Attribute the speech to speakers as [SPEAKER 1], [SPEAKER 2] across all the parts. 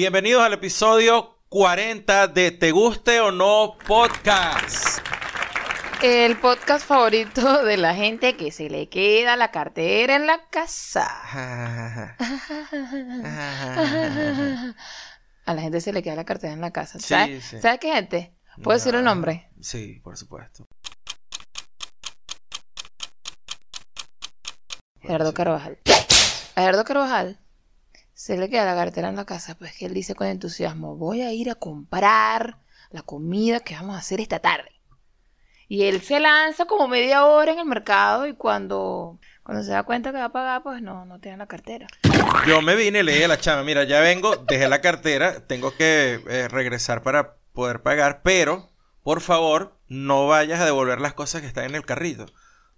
[SPEAKER 1] Bienvenidos al episodio 40 de Te Guste o No Podcast.
[SPEAKER 2] El podcast favorito de la gente que se le queda la cartera en la casa. A la gente se le queda la cartera en la casa. ¿Sabes,
[SPEAKER 1] sí.
[SPEAKER 2] ¿Sabes qué gente? ¿Puedo decir el
[SPEAKER 1] No.
[SPEAKER 2] nombre?
[SPEAKER 1] Sí, por supuesto.
[SPEAKER 2] Gerardo Carvajal. Gerardo Carvajal se le queda la cartera en la casa, pues que él dice con entusiasmo, voy a ir a comprar la comida que vamos a hacer esta tarde. Y él se lanza como media hora en el mercado y cuando, cuando se da cuenta que va a pagar, pues no, no tiene la cartera.
[SPEAKER 1] Yo me vine le dije a la chama, mira, ya vengo, dejé la cartera, tengo que eh, regresar para poder pagar, pero por favor no vayas a devolver las cosas que están en el carrito,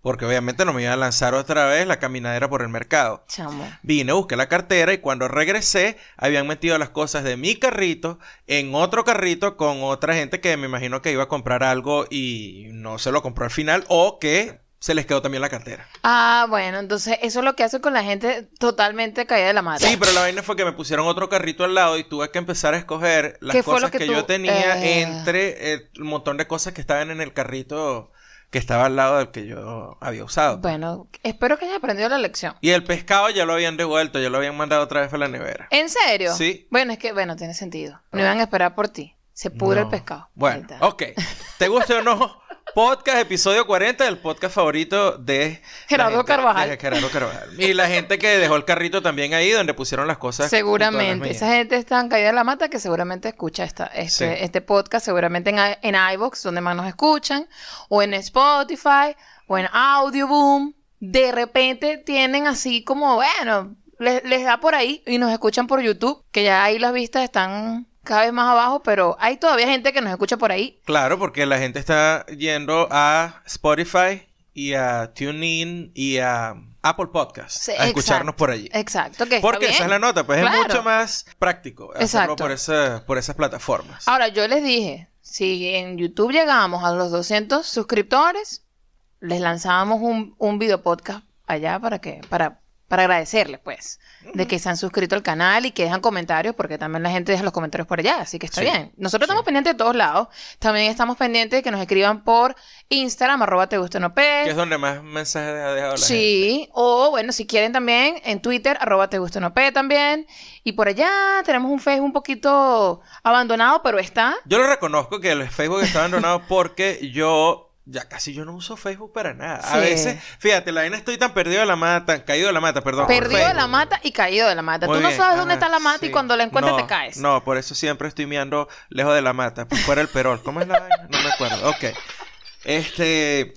[SPEAKER 1] porque obviamente no me iba a lanzar otra vez la caminadera por el mercado.
[SPEAKER 2] Chamo.
[SPEAKER 1] Vine, busqué la cartera y cuando regresé habían metido las cosas de mi carrito en otro carrito con otra gente que me imagino que iba a comprar algo y no se lo compró al final o que se les quedó también la cartera.
[SPEAKER 2] Ah, bueno, entonces eso es lo que hace con la gente totalmente caída de la mata.
[SPEAKER 1] Sí, pero la vaina fue que me pusieron otro carrito al lado y tuve que empezar a escoger las
[SPEAKER 2] ¿Qué fue
[SPEAKER 1] cosas
[SPEAKER 2] que
[SPEAKER 1] que,
[SPEAKER 2] tú-
[SPEAKER 1] yo tenía
[SPEAKER 2] eh,
[SPEAKER 1] entre el montón de cosas que estaban en el carrito que estaba al lado del que yo había usado.
[SPEAKER 2] Bueno, espero que hayas aprendido la lección.
[SPEAKER 1] Y el pescado ya lo habían devuelto, ya lo habían mandado otra vez a la nevera.
[SPEAKER 2] ¿En serio?
[SPEAKER 1] Sí.
[SPEAKER 2] Bueno, es que, bueno, tiene sentido. No iban a esperar por ti. Se pudre el pescado.
[SPEAKER 1] Bueno, ok. ¿Te gusta o no? Podcast, episodio 40 del podcast favorito de
[SPEAKER 2] Gerardo
[SPEAKER 1] gente-
[SPEAKER 2] Carvajal.
[SPEAKER 1] de Gerardo Carvajal. Y la gente que dejó el carrito también ahí donde pusieron las cosas. las
[SPEAKER 2] Seguramente. Esa gente está en caída de la mata que seguramente escucha esta, este,
[SPEAKER 1] Sí.
[SPEAKER 2] este podcast, seguramente en, en iVoox, donde más nos escuchan, o en Spotify, o en Audioboom. De repente tienen así como, bueno, les, les da por ahí y nos escuchan por YouTube, que ya ahí las vistas están cada vez más abajo, pero hay todavía gente que nos escucha por ahí.
[SPEAKER 1] Claro, porque la gente está yendo a Spotify y a TuneIn y a Apple Podcasts
[SPEAKER 2] Sí,
[SPEAKER 1] a escucharnos
[SPEAKER 2] exacto.
[SPEAKER 1] por allí.
[SPEAKER 2] Exacto, que
[SPEAKER 1] Porque esa es la nota, pues
[SPEAKER 2] Claro.
[SPEAKER 1] es mucho más práctico hacerlo
[SPEAKER 2] Exacto.
[SPEAKER 1] por, esa- por esas plataformas.
[SPEAKER 2] Ahora, yo les dije, si en YouTube llegamos a los 200 suscriptores, les lanzábamos un, un video podcast allá para que, para, para agradecerles, pues, de que se han suscrito al canal y que dejan comentarios, porque también la gente deja los comentarios por allá, así que está
[SPEAKER 1] Sí,
[SPEAKER 2] bien. Nosotros
[SPEAKER 1] sí.
[SPEAKER 2] estamos pendientes de todos lados. También estamos pendientes de que nos escriban por Instagram, arroba te gusta no
[SPEAKER 1] Que es donde más mensajes ha dejado la gente.
[SPEAKER 2] Sí, o bueno, si quieren también en Twitter, arroba te gusta no también. Y por allá tenemos un Facebook un poquito abandonado, pero está.
[SPEAKER 1] Yo lo reconozco que el Facebook está abandonado porque yo ya casi yo no uso Facebook para nada. A veces, fíjate, la vaina estoy tan perdido de la mata, tan caído de la mata, perdón.
[SPEAKER 2] Perdido de la mata y caído de la mata.
[SPEAKER 1] Muy
[SPEAKER 2] Tú no
[SPEAKER 1] bien,
[SPEAKER 2] sabes dónde está la mata y cuando la encuentras
[SPEAKER 1] No,
[SPEAKER 2] te caes.
[SPEAKER 1] No, por eso siempre estoy mirando lejos de la mata, por fuera del perol. ¿Cómo es la vaina? No me acuerdo. Ok. Este.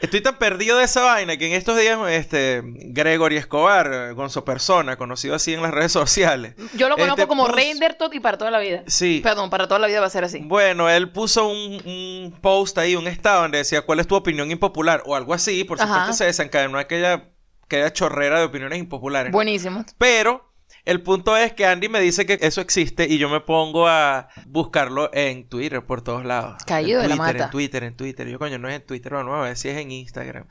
[SPEAKER 1] Estoy tan perdido de esa vaina que en estos días, este, Gregory Escobar, eh, Gonzo Persona, conocido así en las redes sociales.
[SPEAKER 2] Yo lo conozco
[SPEAKER 1] este,
[SPEAKER 2] como
[SPEAKER 1] puso-
[SPEAKER 2] Reindertot y para toda la vida.
[SPEAKER 1] Sí.
[SPEAKER 2] Perdón, para toda la vida va a ser así.
[SPEAKER 1] Bueno, él puso un, un post ahí, un estado donde decía cuál es tu opinión impopular o algo así. Por
[SPEAKER 2] Ajá.
[SPEAKER 1] supuesto, se desencadenó aquella, aquella chorrera de opiniones impopulares.
[SPEAKER 2] Buenísimo.
[SPEAKER 1] Pero el punto es que Andy me dice que eso existe y yo me pongo a buscarlo en Twitter por todos lados.
[SPEAKER 2] Caído
[SPEAKER 1] en
[SPEAKER 2] de la
[SPEAKER 1] Twitter,
[SPEAKER 2] mata.
[SPEAKER 1] En Twitter, en Twitter. Yo, coño, no es en Twitter, vamos a ver si es en Instagram.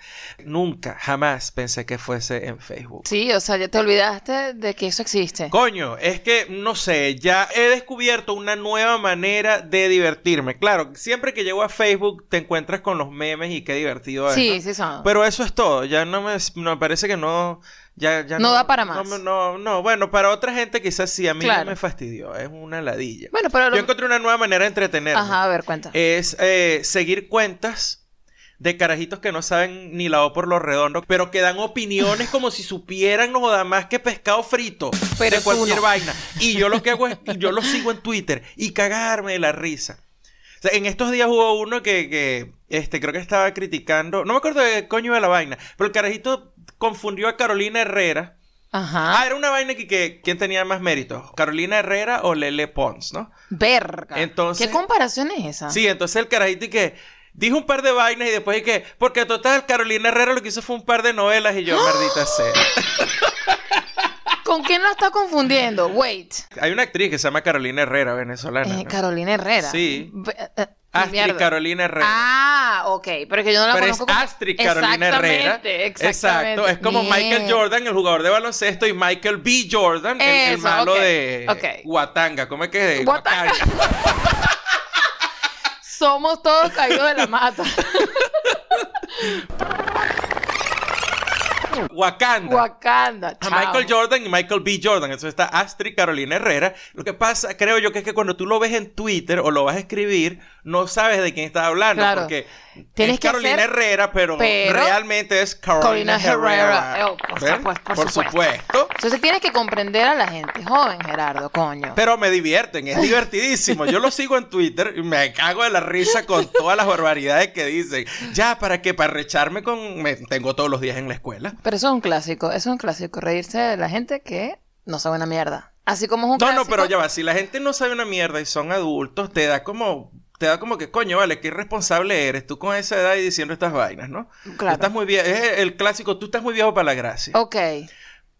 [SPEAKER 1] Nunca, jamás pensé que fuese en Facebook.
[SPEAKER 2] Sí, o sea, ya te olvidaste de que eso existe.
[SPEAKER 1] Coño, es que no sé, ya he descubierto una nueva manera de divertirme. Claro, siempre que llego a Facebook te encuentras con los memes y qué divertido es.
[SPEAKER 2] Sí,
[SPEAKER 1] ¿no?
[SPEAKER 2] sí son.
[SPEAKER 1] Pero eso es todo, ya no me, no me parece que no. Ya, ya
[SPEAKER 2] No da para
[SPEAKER 1] no
[SPEAKER 2] más.
[SPEAKER 1] me- No, no, bueno, para otra gente quizás sí, a mí
[SPEAKER 2] Claro.
[SPEAKER 1] no me fastidió, es una ladilla.
[SPEAKER 2] bueno, pero...
[SPEAKER 1] Yo
[SPEAKER 2] lo-
[SPEAKER 1] encontré una nueva manera de entretenerme.
[SPEAKER 2] Ajá, a ver, cuenta.
[SPEAKER 1] Es eh, seguir cuentas de carajitos que no saben ni la O por lo redondo, pero que dan opiniones como si supieran no joda más que pescado frito
[SPEAKER 2] Pero
[SPEAKER 1] de cualquier
[SPEAKER 2] no.
[SPEAKER 1] vaina. Y yo lo que hago es, yo lo sigo en Twitter y cagarme de la risa. O sea, en estos días hubo uno que, que, este, creo que estaba criticando, no me acuerdo de coño de la vaina, pero el carajito confundió a Carolina Herrera.
[SPEAKER 2] Ajá.
[SPEAKER 1] Ah, era una vaina que, que ¿quién tenía más mérito? ¿Carolina Herrera o Lele Pons, no?
[SPEAKER 2] Verga.
[SPEAKER 1] Entonces-
[SPEAKER 2] ¿Qué comparación es esa?
[SPEAKER 1] Sí, entonces el carajito y que dijo un par de vainas y después y que, porque total, Carolina Herrera lo que hizo fue un par de novelas y yo, maldita sea.
[SPEAKER 2] ¿Con quién lo está confundiendo? Wait.
[SPEAKER 1] Hay una actriz que se llama Carolina Herrera, venezolana.
[SPEAKER 2] Eh,
[SPEAKER 1] ¿no?
[SPEAKER 2] Carolina Herrera.
[SPEAKER 1] Sí.
[SPEAKER 2] Eh,
[SPEAKER 1] Astrid
[SPEAKER 2] mierda.
[SPEAKER 1] Carolina Herrera.
[SPEAKER 2] Ah, ok, pero es que yo no la
[SPEAKER 1] Pero es
[SPEAKER 2] conozco. como-
[SPEAKER 1] Astrid Carolina Herrera.
[SPEAKER 2] Exactamente,
[SPEAKER 1] Exacto. Es como Michael. Jordan, el jugador de baloncesto, y Michael B. Jordan, el, el
[SPEAKER 2] Eso,
[SPEAKER 1] malo de
[SPEAKER 2] ok.
[SPEAKER 1] Huatanga. ¿Cómo es que? de
[SPEAKER 2] Huatanga. Somos todos caídos de la mata.
[SPEAKER 1] Wakanda.
[SPEAKER 2] Wakanda.
[SPEAKER 1] A
[SPEAKER 2] chao.
[SPEAKER 1] Michael Jordan y Michael B. Jordan. Eso está Astrid Carolina Herrera. Lo que pasa, creo yo, que es que cuando tú lo ves en Twitter o lo vas a escribir, no sabes de quién estás hablando.
[SPEAKER 2] Claro.
[SPEAKER 1] Porque
[SPEAKER 2] Tienes
[SPEAKER 1] es
[SPEAKER 2] que
[SPEAKER 1] Carolina
[SPEAKER 2] hacer-
[SPEAKER 1] Herrera, pero,
[SPEAKER 2] pero-
[SPEAKER 1] realmente es Carolina,
[SPEAKER 2] Carolina
[SPEAKER 1] Herrera.
[SPEAKER 2] Herrera. Oh, por supuesto, por
[SPEAKER 1] por
[SPEAKER 2] supuesto.
[SPEAKER 1] supuesto.
[SPEAKER 2] Entonces tienes que comprender a la gente joven, Gerardo, coño.
[SPEAKER 1] Pero me divierten, es divertidísimo. Yo lo sigo en Twitter y me cago de la risa con todas las barbaridades que dicen. Ya, ¿para qué? Para recharme con... Me tengo todos los días en la escuela.
[SPEAKER 2] Pero eso es un clásico, eso es un clásico, reírse de la gente que no sabe una mierda. Así como es un
[SPEAKER 1] No,
[SPEAKER 2] clásico.
[SPEAKER 1] no, pero ya va. Si la gente no sabe una mierda y son adultos, te da como... Te da como que, coño, vale, qué irresponsable eres tú con esa edad y diciendo estas vainas, ¿no? Tú
[SPEAKER 2] Claro.
[SPEAKER 1] estás muy viejo. Es el clásico, tú estás muy viejo para la gracia.
[SPEAKER 2] Ok.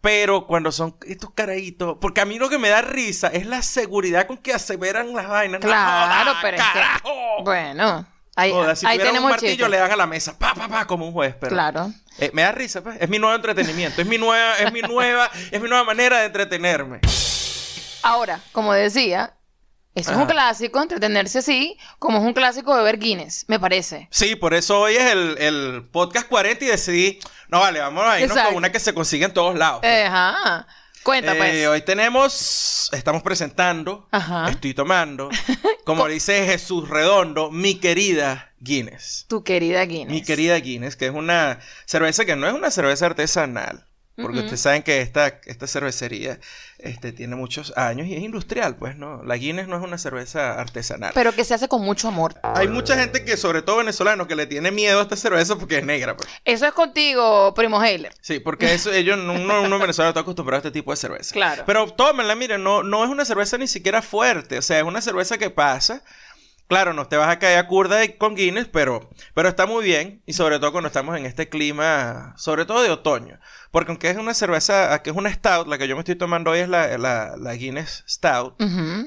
[SPEAKER 1] Pero cuando son estos caraditos, porque a mí lo que me da risa es la seguridad con que aseveran las vainas. ¡No
[SPEAKER 2] Claro,
[SPEAKER 1] joda,
[SPEAKER 2] pero es que-
[SPEAKER 1] carajo!
[SPEAKER 2] Bueno, ahí,
[SPEAKER 1] Joda, si
[SPEAKER 2] ahí tenemos
[SPEAKER 1] un martillo
[SPEAKER 2] chiste.
[SPEAKER 1] le dan a la mesa, pa, pa, pa, como un juez, pero
[SPEAKER 2] Claro.
[SPEAKER 1] eh, me da risa, pues. Es mi nuevo entretenimiento, es mi nueva, es mi nueva, es mi nueva manera de entretenerme.
[SPEAKER 2] Ahora, como decía, eso es un clásico, entretenerse así, como es un clásico beber Guinness, me parece.
[SPEAKER 1] Sí, por eso hoy es el, el podcast 40 y decidí, no vale, vamos a irnos
[SPEAKER 2] Exacto.
[SPEAKER 1] con una que se consigue en todos lados.
[SPEAKER 2] Eh, Ajá. Cuenta,
[SPEAKER 1] Eh,
[SPEAKER 2] pues.
[SPEAKER 1] hoy tenemos, estamos presentando,
[SPEAKER 2] Ajá.
[SPEAKER 1] estoy tomando, como dice Jesús Redondo, mi querida Guinness.
[SPEAKER 2] Tu querida Guinness.
[SPEAKER 1] Mi querida Guinness, que es una cerveza que no es una cerveza artesanal. Porque
[SPEAKER 2] Ujú.
[SPEAKER 1] ustedes saben que esta, esta cervecería este, tiene muchos años y es industrial, pues, ¿no? La Guinness no es una cerveza artesanal.
[SPEAKER 2] Pero que se hace con mucho amor.
[SPEAKER 1] Hay mucha gente que, sobre todo venezolanos, que le tiene miedo a esta cerveza porque es negra, pues.
[SPEAKER 2] Eso es contigo, primo Heiler.
[SPEAKER 1] Sí, porque eso, ellos, uno, uno venezolano está acostumbrado a este tipo de cerveza.
[SPEAKER 2] Claro.
[SPEAKER 1] Pero tómenla, miren, no, no es una cerveza ni siquiera fuerte. O sea, es una cerveza que pasa. Claro, no te vas a caer a curda con Guinness, pero, pero está muy bien. Y sobre todo cuando estamos en este clima, sobre todo de otoño. Porque aunque es una cerveza, que es una stout, la que yo me estoy tomando hoy es la, la, la Guinness Stout.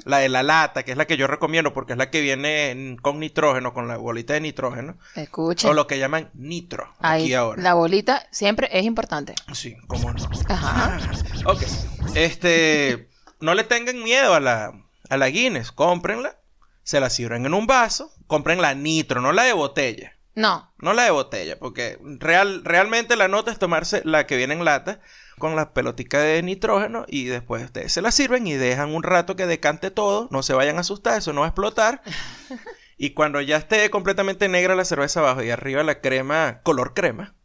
[SPEAKER 1] La de la lata, que es la que yo recomiendo porque es la que viene en- con nitrógeno, con la bolita de nitrógeno.
[SPEAKER 2] Escuchen.
[SPEAKER 1] O lo que llaman nitro, aquí
[SPEAKER 2] Ahí,
[SPEAKER 1] ahora.
[SPEAKER 2] la bolita siempre es importante.
[SPEAKER 1] Sí, cómo no.
[SPEAKER 2] Ajá.
[SPEAKER 1] Ok. Este, no le tengan miedo a la, a la Guinness. Cómprenla, se la sirven en un vaso, compren la nitro, no la de botella.
[SPEAKER 2] No.
[SPEAKER 1] No la de botella, porque real, realmente la nota es tomarse la que viene en lata con la pelotica de nitrógeno y después ustedes se la sirven y dejan un rato que decante todo, no se vayan a asustar, eso no va a explotar. y cuando ya esté completamente negra la cerveza abajo y arriba la crema, color crema,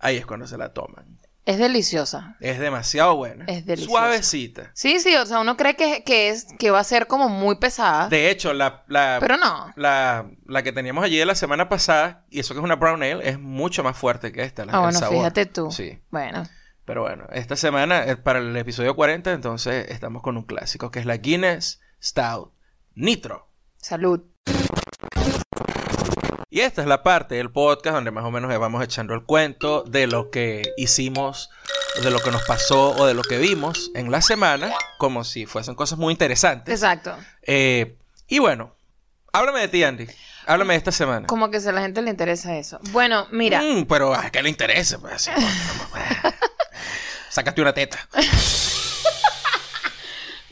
[SPEAKER 1] ahí es cuando se la toman.
[SPEAKER 2] Es deliciosa.
[SPEAKER 1] Es demasiado buena.
[SPEAKER 2] Es deliciosa.
[SPEAKER 1] Suavecita.
[SPEAKER 2] Sí, sí, o sea, uno cree que, que es, que va a ser como muy pesada.
[SPEAKER 1] De hecho, la, la,
[SPEAKER 2] Pero no.
[SPEAKER 1] la, la que teníamos allí de la semana pasada, y eso que es una brown ale, es mucho más fuerte que esta. la-
[SPEAKER 2] Ah,
[SPEAKER 1] el
[SPEAKER 2] bueno,
[SPEAKER 1] sabor.
[SPEAKER 2] fíjate tú.
[SPEAKER 1] Sí.
[SPEAKER 2] Bueno.
[SPEAKER 1] Pero bueno, esta semana, eh, para el episodio 40, entonces estamos con un clásico, que es la Guinness Stout Nitro.
[SPEAKER 2] Salud.
[SPEAKER 1] Y esta es la parte del podcast donde más o menos vamos echando el cuento de lo que hicimos, de lo que nos pasó o de lo que vimos en la semana, como si fuesen cosas muy interesantes.
[SPEAKER 2] Exacto.
[SPEAKER 1] Eh, y bueno, háblame de ti, Andy. Háblame de esta semana.
[SPEAKER 2] Como que si a la gente le interesa eso. Bueno, mira.
[SPEAKER 1] Mm, pero a qué le interesa, pues así. coño, vamos, Sácate una teta.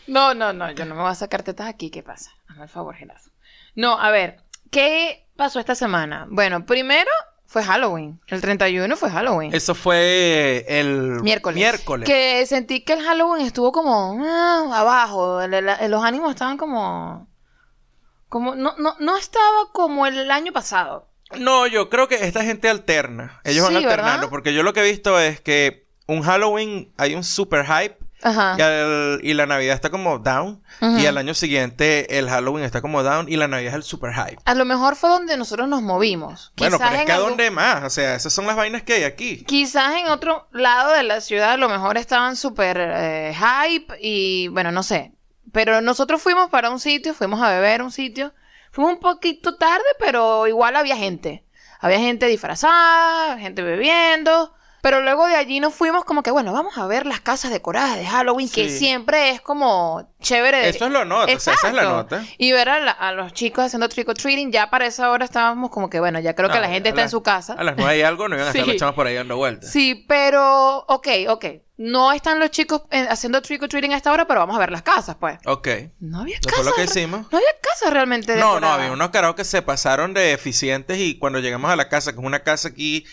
[SPEAKER 2] No, no, no, yo no me voy a sacar tetas aquí. ¿Qué pasa? Hazme el favor, Gerardo. No, a ver, ¿qué pasó esta semana? Bueno, primero fue Halloween. El 31 fue Halloween.
[SPEAKER 1] Eso fue el
[SPEAKER 2] Miércoles.
[SPEAKER 1] miércoles.
[SPEAKER 2] Que sentí que el Halloween estuvo como ah, abajo. el- el- los ánimos estaban como. Como. No, no, no estaba como el año pasado.
[SPEAKER 1] No, yo creo que esta gente alterna. Ellos
[SPEAKER 2] Sí,
[SPEAKER 1] van alternando.
[SPEAKER 2] ¿verdad?
[SPEAKER 1] Porque yo lo que he visto es que un Halloween hay un super hype.
[SPEAKER 2] Ajá.
[SPEAKER 1] Y, al- y la Navidad está como down. Y al año siguiente el Halloween está como down. Y la Navidad es el super hype.
[SPEAKER 2] A lo mejor fue donde nosotros nos movimos.
[SPEAKER 1] Bueno,
[SPEAKER 2] Quizás
[SPEAKER 1] pero es que a
[SPEAKER 2] algún-
[SPEAKER 1] dónde más. O sea, esas son las vainas que hay aquí.
[SPEAKER 2] Quizás en otro lado de la ciudad a lo mejor estaban súper eh, hype y bueno, no sé. Pero nosotros fuimos para un sitio, fuimos a beber a un sitio. Fuimos un poquito tarde, pero igual había gente. Había gente disfrazada, gente bebiendo. Pero luego de allí nos fuimos como que, bueno, vamos a ver las casas decoradas de Halloween, que siempre es como chévere. de-
[SPEAKER 1] Eso es lo nota, esa es la nota.
[SPEAKER 2] Y ver a, la- a los chicos haciendo trick or treating, ya para esa hora estábamos como que, bueno, ya creo que la gente está en su casa.
[SPEAKER 1] A las nueve y algo no iban a estar
[SPEAKER 2] Sí.
[SPEAKER 1] los chamos por ahí dando vueltas.
[SPEAKER 2] Sí, pero, ok, ok. No están los chicos eh, haciendo trick or treating a esta hora, pero vamos a ver las casas, pues.
[SPEAKER 1] Ok.
[SPEAKER 2] No había casas.
[SPEAKER 1] fue lo que hicimos.
[SPEAKER 2] No había casas realmente
[SPEAKER 1] No, no, había unos carajos que se pasaron de eficientes y cuando llegamos a la casa, que es una casa aquí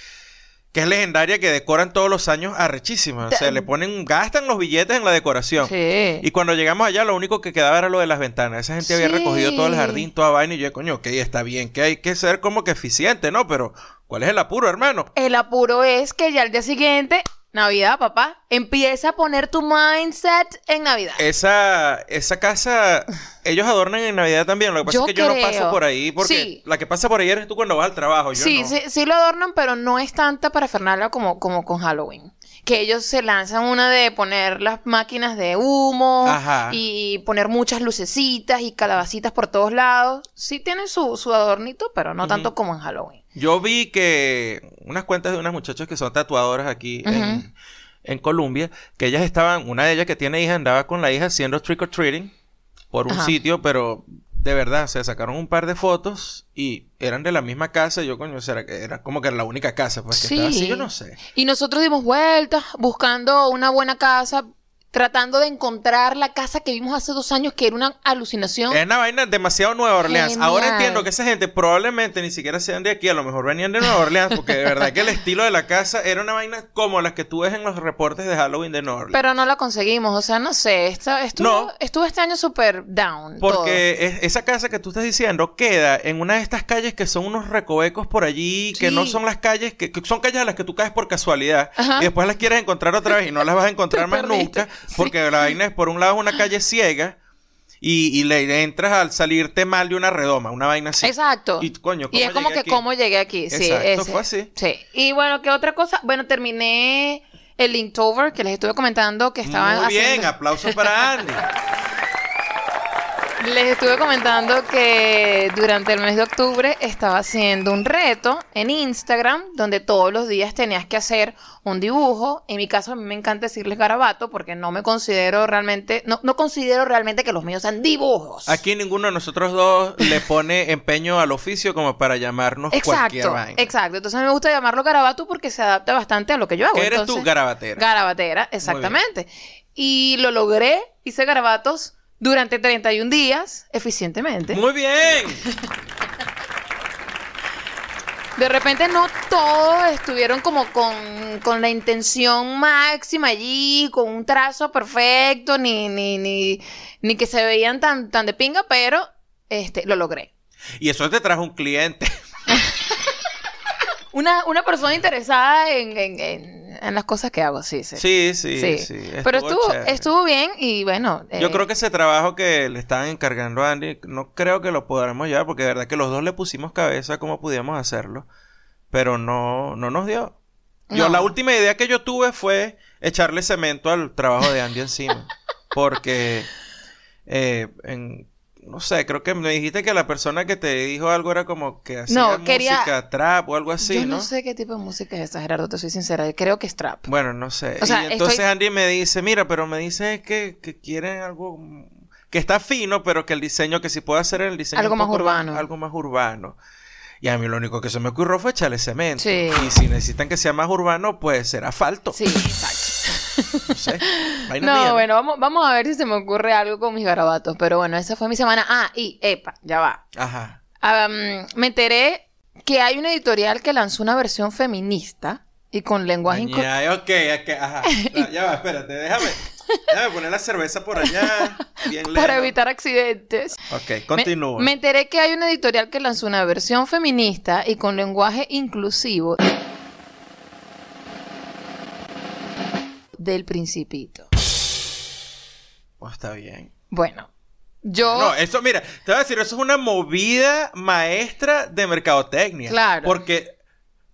[SPEAKER 1] que es legendaria, que decoran todos los años arrechísima. O sea, le ponen, gastan los billetes en la decoración.
[SPEAKER 2] Sí.
[SPEAKER 1] Y cuando llegamos allá, lo único que quedaba era lo de las ventanas. Esa gente había recogido todo el jardín, toda vaina, y yo, coño, ok, está bien, que hay que ser como que eficiente, ¿no? Pero, ¿cuál es el apuro, hermano?
[SPEAKER 2] El apuro es que ya al día siguiente, Navidad, papá, empieza a poner tu mindset en Navidad.
[SPEAKER 1] Esa, esa casa, ellos adornan en Navidad también. Lo que pasa
[SPEAKER 2] Yo
[SPEAKER 1] es que yo no paso por ahí, porque
[SPEAKER 2] Sí.
[SPEAKER 1] la que pasa por ahí eres tú cuando vas al trabajo. Yo
[SPEAKER 2] sí,
[SPEAKER 1] no.
[SPEAKER 2] sí, sí lo adornan, pero no es tanta parafernalia como, como con Halloween. Que ellos se lanzan una de poner las máquinas de humo
[SPEAKER 1] Ajá.
[SPEAKER 2] y poner muchas lucecitas y calabacitas por todos lados. Sí tienen su, su adornito, pero no tanto como en Halloween.
[SPEAKER 1] Yo vi que unas cuentas de unas muchachas que son tatuadoras aquí en, en Colombia, que ellas estaban, una de ellas que tiene hija, andaba con la hija haciendo trick or treating por un
[SPEAKER 2] Ajá.
[SPEAKER 1] sitio, pero de verdad, se sacaron un par de fotos y eran de la misma casa. Yo, coño, que era como que la única casa, pues que
[SPEAKER 2] Sí.
[SPEAKER 1] estaba así, yo no sé.
[SPEAKER 2] Y nosotros dimos vueltas buscando una buena casa, tratando de encontrar la casa que vimos hace dos años, que era una alucinación.
[SPEAKER 1] Es una vaina demasiado Nueva Orleans. Ahora entiendo que esa gente probablemente ni siquiera sean de aquí, a lo mejor venían de Nueva Orleans, porque de verdad que el estilo de la casa era una vaina como las que tú ves en los reportes de Halloween de Nueva Orleans.
[SPEAKER 2] Pero no la conseguimos, o sea, no sé, esta- estuvo,
[SPEAKER 1] No.
[SPEAKER 2] estuvo este año súper down.
[SPEAKER 1] Porque es- esa casa que tú estás diciendo queda en una de estas calles que son unos recovecos por allí, que
[SPEAKER 2] Sí.
[SPEAKER 1] no son las calles, que, que son calles a las que tú caes por casualidad
[SPEAKER 2] Ajá.
[SPEAKER 1] y después las quieres encontrar otra vez y no las vas a encontrar más
[SPEAKER 2] perdiste.
[SPEAKER 1] nunca,
[SPEAKER 2] Sí.
[SPEAKER 1] porque la vaina es por un lado una calle ciega y, y le entras al salirte mal de una redoma, una vaina así.
[SPEAKER 2] Exacto.
[SPEAKER 1] Y coño,
[SPEAKER 2] Y es
[SPEAKER 1] ¿cómo
[SPEAKER 2] como que
[SPEAKER 1] aquí?
[SPEAKER 2] cómo llegué aquí. Sí,
[SPEAKER 1] Exacto,
[SPEAKER 2] ese.
[SPEAKER 1] fue así.
[SPEAKER 2] Sí. Y bueno, ¿qué otra cosa? Bueno, terminé el Linktober que les estuve comentando que estaban
[SPEAKER 1] Muy bien,
[SPEAKER 2] haciendo.
[SPEAKER 1] aplausos para Andy.
[SPEAKER 2] Les estuve comentando que durante el mes de octubre estaba haciendo un reto en Instagram donde todos los días tenías que hacer un dibujo. En mi caso a mí me encanta decirles garabato porque no me considero realmente, no, no considero realmente que los míos sean dibujos.
[SPEAKER 1] Aquí ninguno de nosotros dos le pone empeño al oficio como para llamarnos cualquier
[SPEAKER 2] Exacto,
[SPEAKER 1] vaina.
[SPEAKER 2] exacto. Entonces me gusta llamarlo garabato porque se adapta bastante a lo que yo hago.
[SPEAKER 1] ¿Qué eres tú,
[SPEAKER 2] Entonces-
[SPEAKER 1] garabatera?
[SPEAKER 2] Garabatera, exactamente. Y lo logré, hice garabatos durante 31 días, eficientemente.
[SPEAKER 1] Muy bien.
[SPEAKER 2] De repente no todos estuvieron como con, con la intención máxima allí, con un trazo perfecto, ni, ni, ni, ni que se veían tan, tan de pinga, pero este, lo logré.
[SPEAKER 1] Y eso te trajo un cliente.
[SPEAKER 2] Una, una persona interesada en, en, en, en las cosas que hago, sí, sí.
[SPEAKER 1] Sí, sí, sí.
[SPEAKER 2] Sí. Pero estuvo,
[SPEAKER 1] chévere.
[SPEAKER 2] estuvo bien y bueno.
[SPEAKER 1] Yo
[SPEAKER 2] eh,
[SPEAKER 1] creo que ese trabajo que le estaban encargando a Andy, no creo que lo podamos llevar, porque de verdad que los dos le pusimos cabeza a cómo pudiéramos hacerlo, pero no, no nos dio. Yo
[SPEAKER 2] No.
[SPEAKER 1] la última idea que yo tuve fue echarle cemento al trabajo de Andy encima, porque eh, en- no sé, creo que me dijiste que la persona que te dijo algo era como que hacía
[SPEAKER 2] No, quería-
[SPEAKER 1] música trap o algo así,
[SPEAKER 2] yo
[SPEAKER 1] ¿no?
[SPEAKER 2] no sé qué tipo de música es esa, Gerardo, te soy sincera. Yo creo que es trap.
[SPEAKER 1] Bueno, no sé.
[SPEAKER 2] O sea,
[SPEAKER 1] y entonces
[SPEAKER 2] estoy-
[SPEAKER 1] Andy me dice, mira, pero me dice que, que quieren algo que está fino, pero que el diseño, que si puede hacer el diseño
[SPEAKER 2] Algo más urbano.
[SPEAKER 1] algo más urbano. Y a mí lo único que se me ocurrió fue echarle cemento.
[SPEAKER 2] Sí.
[SPEAKER 1] Y si necesitan que sea más urbano, pues será asfalto.
[SPEAKER 2] Sí, exacto.
[SPEAKER 1] No sé. Vaina
[SPEAKER 2] No,
[SPEAKER 1] mía,
[SPEAKER 2] bueno, vamos, vamos a ver si se me ocurre algo con mis garabatos. Pero bueno, esa fue mi semana. Ah, y, epa, ya va.
[SPEAKER 1] Ajá.
[SPEAKER 2] Am, me enteré que hay una editorial que lanzó una versión feminista y con lenguaje
[SPEAKER 1] Añade, ok, ok, ajá. Ya, ya va, espérate, déjame. Déjame poner la cerveza por allá. Bien
[SPEAKER 2] para evitar accidentes.
[SPEAKER 1] Ok,
[SPEAKER 2] Me-
[SPEAKER 1] continúa.
[SPEAKER 2] Me, enteré que hay una editorial que lanzó una versión feminista y con lenguaje inclusivo del Principito.
[SPEAKER 1] Oh, está bien.
[SPEAKER 2] Bueno, yo
[SPEAKER 1] No, eso, mira, te voy a decir, eso es una movida maestra de mercadotecnia.
[SPEAKER 2] Claro.
[SPEAKER 1] Porque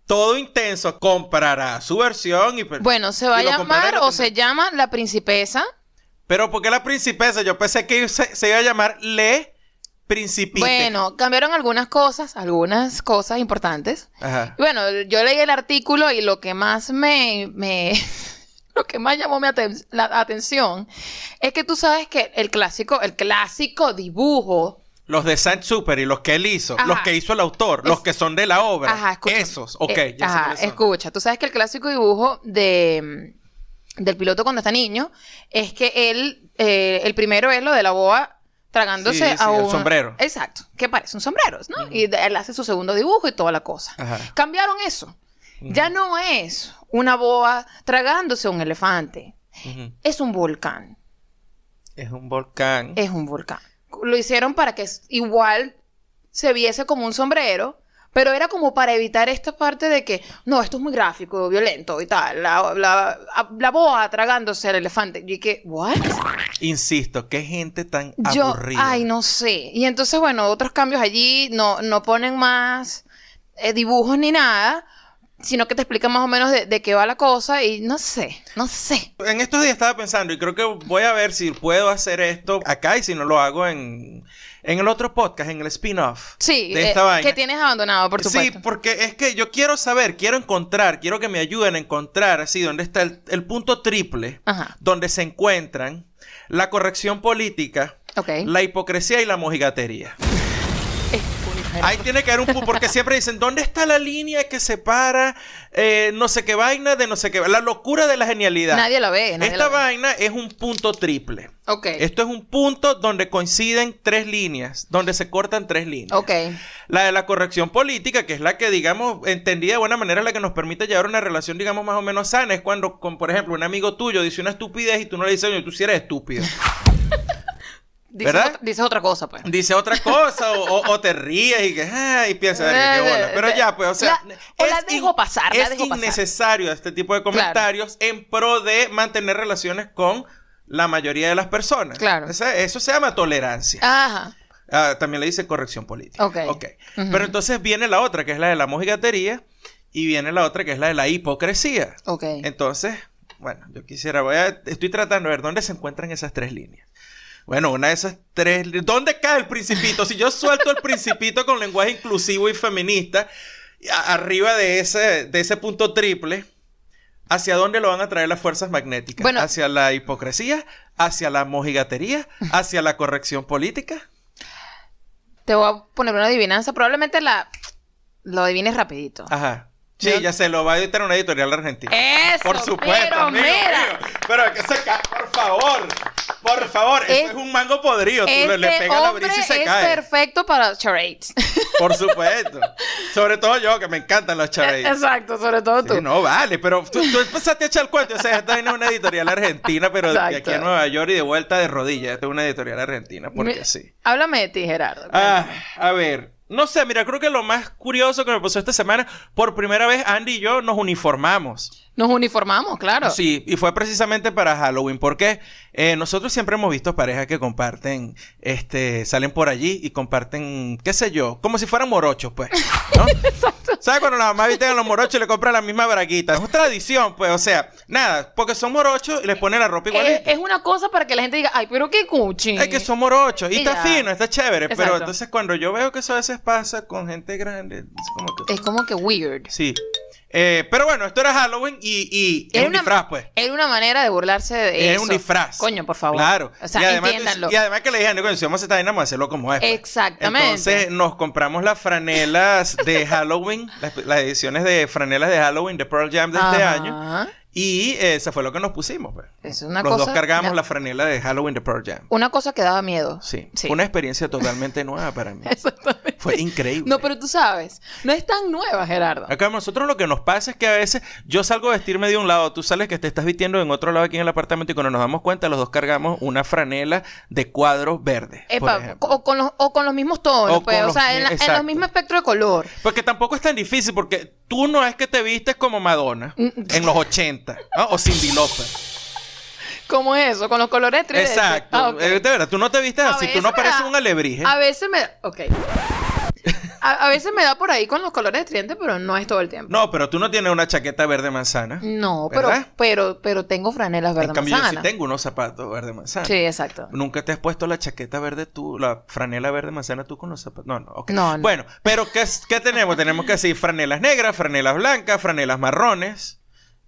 [SPEAKER 1] todo intenso comprará su versión y...
[SPEAKER 2] bueno, se va a llamar o se llama La Principesa.
[SPEAKER 1] Pero ¿por qué la princesa? Yo pensé que se, se iba a llamar Le principite.
[SPEAKER 2] Bueno, cambiaron algunas cosas, algunas cosas importantes.
[SPEAKER 1] Ajá.
[SPEAKER 2] Bueno, yo leí el artículo y lo que más me, me lo que más llamó mi aten- la atención es que tú sabes que el clásico, el clásico dibujo.
[SPEAKER 1] Los de Saint Super y los que él hizo,
[SPEAKER 2] Ajá.
[SPEAKER 1] los que hizo el autor, los que son de la obra.
[SPEAKER 2] Ajá, escucha.
[SPEAKER 1] Esos, ok.
[SPEAKER 2] Eh,
[SPEAKER 1] ya sé
[SPEAKER 2] ajá, escucha, tú sabes que el clásico dibujo de mm, del piloto cuando está niño es que él, eh, el primero es lo de la boa tragándose
[SPEAKER 1] Sí, sí,
[SPEAKER 2] a
[SPEAKER 1] el
[SPEAKER 2] un
[SPEAKER 1] sombrero.
[SPEAKER 2] Exacto, que parece un sombrero, ¿no? Y él hace su segundo dibujo y toda la cosa.
[SPEAKER 1] Ajá.
[SPEAKER 2] Cambiaron eso. Ya no es una boa tragándose a un elefante. Es un volcán.
[SPEAKER 1] Es un volcán.
[SPEAKER 2] Es un volcán. Lo hicieron para que igual se viese como un sombrero, pero era como para evitar esta parte de que, no, esto es muy gráfico, violento y tal. La, la, la boa tragándose al elefante. Y que, ¿what?
[SPEAKER 1] Insisto, qué gente tan
[SPEAKER 2] Yo,
[SPEAKER 1] aburrida.
[SPEAKER 2] ay, no sé. Y entonces, bueno, otros cambios allí no, no ponen más eh, dibujos ni nada, sino que te explican más o menos de, de qué va la cosa y no sé, no sé.
[SPEAKER 1] En estos días estaba pensando y creo que voy a ver si puedo hacer esto acá y si no lo hago en, en el otro podcast, en el spin-off.
[SPEAKER 2] Sí,
[SPEAKER 1] de
[SPEAKER 2] eh,
[SPEAKER 1] esta vaina.
[SPEAKER 2] que tienes abandonado, por
[SPEAKER 1] Sí,
[SPEAKER 2] supuesto.
[SPEAKER 1] porque es que yo quiero saber, quiero encontrar, quiero que me ayuden a encontrar así dónde está el, el punto triple,
[SPEAKER 2] Ajá,
[SPEAKER 1] donde se encuentran la corrección política, la hipocresía y la mojigatería.
[SPEAKER 2] Es.
[SPEAKER 1] Ahí tiene que haber un punto, porque siempre dicen, ¿dónde está la línea que separa eh, no sé qué vaina de no sé qué? La locura de la genialidad.
[SPEAKER 2] Nadie la ve, nadie
[SPEAKER 1] Esta
[SPEAKER 2] la ve.
[SPEAKER 1] vaina es un punto triple.
[SPEAKER 2] Ok,
[SPEAKER 1] Esto es un punto donde coinciden tres líneas, donde se cortan tres líneas.
[SPEAKER 2] ok.
[SPEAKER 1] La de la corrección política, que es la que, digamos, entendida de buena manera, la que nos permite llevar una relación, digamos, más o menos sana, es cuando, con, por ejemplo, un amigo tuyo dice una estupidez y tú no le dices, oye, tú sí eres estúpido.
[SPEAKER 2] Dices
[SPEAKER 1] ¿Verdad?
[SPEAKER 2] otra, dices otra cosa, pues.
[SPEAKER 1] Dice otra cosa o, te ríes y que, ay, y piensas, "Verga, qué bola". Pero ya, pues, o sea,
[SPEAKER 2] La- o la dejo
[SPEAKER 1] in-
[SPEAKER 2] pasar, la
[SPEAKER 1] es
[SPEAKER 2] dejo pasar.
[SPEAKER 1] innecesario este tipo de comentarios en pro de mantener relaciones con la mayoría de las personas.
[SPEAKER 2] Claro.
[SPEAKER 1] Eso se llama tolerancia.
[SPEAKER 2] Ajá.
[SPEAKER 1] Ah, también le dice corrección política.
[SPEAKER 2] Ok. Ujú.
[SPEAKER 1] Pero entonces viene la otra, que es la de la mojigatería, y viene la otra, que es la de la hipocresía.
[SPEAKER 2] Ok.
[SPEAKER 1] Entonces, bueno, yo quisiera, voy a, estoy tratando de ver dónde se encuentran esas tres líneas. Bueno, una de esas tres, ¿dónde cae el principito? Si yo suelto el principito con lenguaje inclusivo y feminista, arriba de ese, de ese punto triple, ¿hacia dónde lo van a traer las fuerzas magnéticas?
[SPEAKER 2] Bueno.
[SPEAKER 1] ¿Hacia la hipocresía? ¿Hacia la mojigatería? ¿Hacia la corrección política?
[SPEAKER 2] Te voy a poner una adivinanza. Probablemente la lo adivines rapidito.
[SPEAKER 1] Ajá. Sí, ya se lo va a editar una editorial argentina.
[SPEAKER 2] Eso,
[SPEAKER 1] Por supuesto,
[SPEAKER 2] pero
[SPEAKER 1] amigo
[SPEAKER 2] mira.
[SPEAKER 1] mío. Pero que se cae, por favor. Por favor,
[SPEAKER 2] Es-
[SPEAKER 1] eso es un mango podrido. Tú le, le
[SPEAKER 2] Este
[SPEAKER 1] pegas la brisa y se
[SPEAKER 2] es
[SPEAKER 1] cae.
[SPEAKER 2] perfecto para charades.
[SPEAKER 1] Por supuesto. Sobre todo yo, que me encantan los charades.
[SPEAKER 2] Exacto, sobre todo tú.
[SPEAKER 1] No, vale, pero tú, tú empezaste a echar el cuento. O sea, esta es una editorial argentina, pero de aquí a. Nueva York y de vuelta de rodillas. Esta es una editorial argentina, porque sí.
[SPEAKER 2] Háblame de ti, Gerardo.
[SPEAKER 1] Ah, a ver. No sé, mira, creo que lo más curioso que me pasó esta semana, por primera vez Andy y yo nos uniformamos.
[SPEAKER 2] Nos uniformamos, claro.
[SPEAKER 1] Sí, y fue precisamente para Halloween, porque eh, nosotros siempre hemos visto parejas que comparten, este, salen por allí y comparten, qué sé yo, como si fueran morochos, pues, ¿no? ¿Sabes cuando la mamá viste a los morochos y le compra la misma braguita? Es tradición, pues, o sea, nada, porque son morochos y les ponen la ropa
[SPEAKER 2] es,
[SPEAKER 1] igualita.
[SPEAKER 2] es una cosa para que la gente diga, ay, pero qué cuchi.
[SPEAKER 1] Es que son morochos y,
[SPEAKER 2] Y
[SPEAKER 1] está
[SPEAKER 2] ya.
[SPEAKER 1] fino, está chévere, pero entonces cuando yo veo que eso a veces pasa con gente grande, es como que...
[SPEAKER 2] Es como que weird.
[SPEAKER 1] Sí. Eh, pero bueno, esto era Halloween y, y es
[SPEAKER 2] Era
[SPEAKER 1] un
[SPEAKER 2] una-
[SPEAKER 1] disfraz, pues.
[SPEAKER 2] Era una manera de burlarse de eso.
[SPEAKER 1] un disfraz.
[SPEAKER 2] Coño, por favor.
[SPEAKER 1] Claro.
[SPEAKER 2] O sea,
[SPEAKER 1] y además,
[SPEAKER 2] entiéndanlo.
[SPEAKER 1] Y además que le dijeron, coño, si vamos a hacer esta vaina, vamos a hacerlo como es. pues".
[SPEAKER 2] Exactamente.
[SPEAKER 1] Entonces nos compramos las franelas de Halloween, las, las ediciones de franelas de Halloween de Pearl Jam de este año. Y eh, eso fue lo que nos pusimos. Pues.
[SPEAKER 2] Es una
[SPEAKER 1] Los
[SPEAKER 2] cosa.
[SPEAKER 1] dos cargamos
[SPEAKER 2] una,
[SPEAKER 1] la franela de Halloween de Pearl Jam.
[SPEAKER 2] una cosa que daba miedo.
[SPEAKER 1] Sí.
[SPEAKER 2] Sí.
[SPEAKER 1] Fue una experiencia totalmente nueva para mí.
[SPEAKER 2] Exactamente.
[SPEAKER 1] Fue increíble.
[SPEAKER 2] No, pero tú sabes, no es tan nueva, Gerardo.
[SPEAKER 1] Acá a nosotros lo que nos pasa es que a veces yo salgo a vestirme de un lado, tú sales que te estás vistiendo en otro lado aquí en el apartamento y cuando nos damos cuenta los dos cargamos una franela de cuadros verdes.
[SPEAKER 2] Epa, o, con los, o con los mismos tonos,
[SPEAKER 1] O
[SPEAKER 2] pues, o sea, en, la- en los mismos espectros de color.
[SPEAKER 1] Porque tampoco es tan difícil porque tú no es que te vistes como Madonna
[SPEAKER 2] Mm.
[SPEAKER 1] en los 80 ¿no? o Cindy Lauper.
[SPEAKER 2] ¿Cómo es eso? Con los colores tridentes.
[SPEAKER 1] Exacto.
[SPEAKER 2] Ah.
[SPEAKER 1] Eh, de verdad, tú no te vistes
[SPEAKER 2] A
[SPEAKER 1] así, tú no pareces
[SPEAKER 2] da-
[SPEAKER 1] un alebrije.
[SPEAKER 2] A veces me... Ok. A, a veces me da por ahí con los colores estridentes, pero no es todo el tiempo.
[SPEAKER 1] No, pero tú no tienes una chaqueta verde manzana.
[SPEAKER 2] No, pero,
[SPEAKER 1] ¿Verdad?
[SPEAKER 2] pero, pero tengo franelas verde
[SPEAKER 1] en cambio, yo sí
[SPEAKER 2] manzana.
[SPEAKER 1] tengo unos zapatos verde manzana.
[SPEAKER 2] Sí, exacto.
[SPEAKER 1] Nunca te has puesto la chaqueta verde tú, la franela verde manzana tú con los zapatos. No, no, ok.
[SPEAKER 2] No, no.
[SPEAKER 1] Bueno, pero ¿qué, qué tenemos? tenemos que decir franelas negras, franelas blancas, franelas marrones.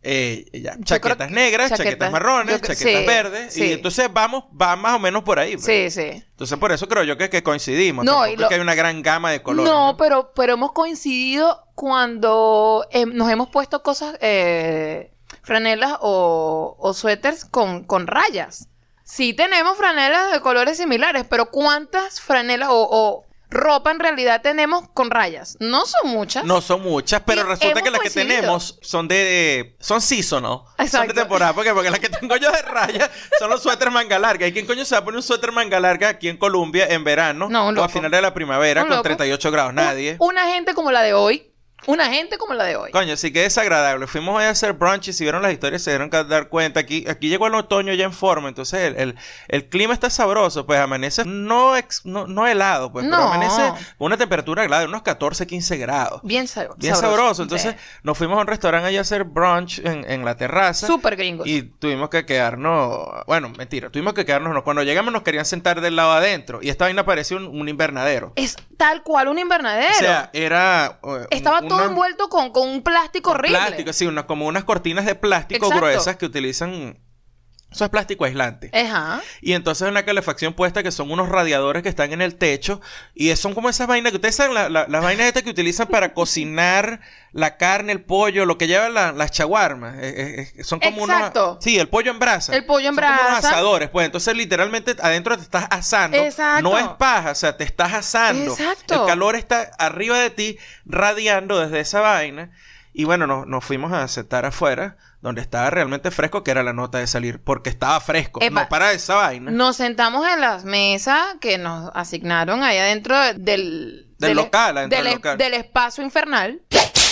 [SPEAKER 1] Eh, ya, chaquetas negras,
[SPEAKER 2] chaquetas-
[SPEAKER 1] chaquetas marrones,
[SPEAKER 2] creo-
[SPEAKER 1] chaquetas
[SPEAKER 2] sí,
[SPEAKER 1] verdes.
[SPEAKER 2] sí.
[SPEAKER 1] Y entonces vamos, va más o menos por ahí. pues.
[SPEAKER 2] Sí, sí.
[SPEAKER 1] Entonces por eso creo yo que, que coincidimos.
[SPEAKER 2] No, y lo-
[SPEAKER 1] que hay una gran gama de colores.
[SPEAKER 2] No, pero, pero hemos coincidido cuando eh, nos hemos puesto cosas, eh, franelas o, o suéteres con, con rayas. Sí tenemos franelas de colores similares, pero ¿cuántas franelas o, o ropa en realidad tenemos con rayas? No son muchas.
[SPEAKER 1] No son muchas, pero resulta que las que tenemos son de, son seasonal, son de
[SPEAKER 2] Exacto.
[SPEAKER 1] temporada, porque porque las que tengo yo de raya son los suéteres manga larga. ¿Y quién coño se va a poner un suéter manga larga aquí en Colombia en verano
[SPEAKER 2] No, un
[SPEAKER 1] o a
[SPEAKER 2] loco.
[SPEAKER 1] final de la primavera
[SPEAKER 2] Un
[SPEAKER 1] con
[SPEAKER 2] loco.
[SPEAKER 1] 38 grados? Nadie.
[SPEAKER 2] Un- una gente como la de hoy. Una gente como la de hoy.
[SPEAKER 1] Coño, sí que desagradable. Fuimos hoy a hacer brunch y si vieron las historias se dieron que dar cuenta. Aquí, aquí llegó el otoño ya en forma, entonces el, el- el clima está sabroso. Pues amanece no, ex- no, no helado, pues, pero amanece con una temperatura agradable, unos 14, 15 grados.
[SPEAKER 2] Bien sabroso.
[SPEAKER 1] Bien sabroso. Entonces nos fuimos a un restaurante allá a hacer brunch en, en la terraza.
[SPEAKER 2] Súper gringos.
[SPEAKER 1] Y tuvimos que quedarnos, bueno, mentira, tuvimos que quedarnos, no, cuando llegamos nos querían sentar del lado adentro y esta vaina parecía un, un invernadero.
[SPEAKER 2] Es tal cual un invernadero.
[SPEAKER 1] O sea, era... eh,
[SPEAKER 2] Estaba todo envuelto con, con un plástico horrible.
[SPEAKER 1] Plástico, sí, una- como unas cortinas de plástico
[SPEAKER 2] Exacto.
[SPEAKER 1] gruesas que utilizan... Eso es plástico aislante.
[SPEAKER 2] Ajá.
[SPEAKER 1] Y entonces una calefacción puesta que son unos radiadores que están en el techo. Y son como esas vainas que ustedes saben, la- la- las vainas estas que utilizan para cocinar la carne, el pollo, lo que llevan la- las chaguarmas. Eh, eh, eh, son como
[SPEAKER 2] Exacto.
[SPEAKER 1] unos. Sí, el pollo en brasa.
[SPEAKER 2] El pollo en
[SPEAKER 1] Son como unos
[SPEAKER 2] brasa.
[SPEAKER 1] asadores, pues. Entonces, literalmente adentro te estás asando.
[SPEAKER 2] Exacto.
[SPEAKER 1] No es paja, o sea, te estás asando.
[SPEAKER 2] Exacto.
[SPEAKER 1] El calor está arriba de ti, radiando desde esa vaina. Y bueno, nos, nos fuimos a sentar afuera, donde estaba realmente fresco, que era la nota de salir, porque estaba fresco.
[SPEAKER 2] Epa.
[SPEAKER 1] No para esa vaina.
[SPEAKER 2] Nos sentamos en las mesas que nos asignaron ahí adentro del...
[SPEAKER 1] Del local, adentro
[SPEAKER 2] del,
[SPEAKER 1] local.
[SPEAKER 2] del espacio infernal.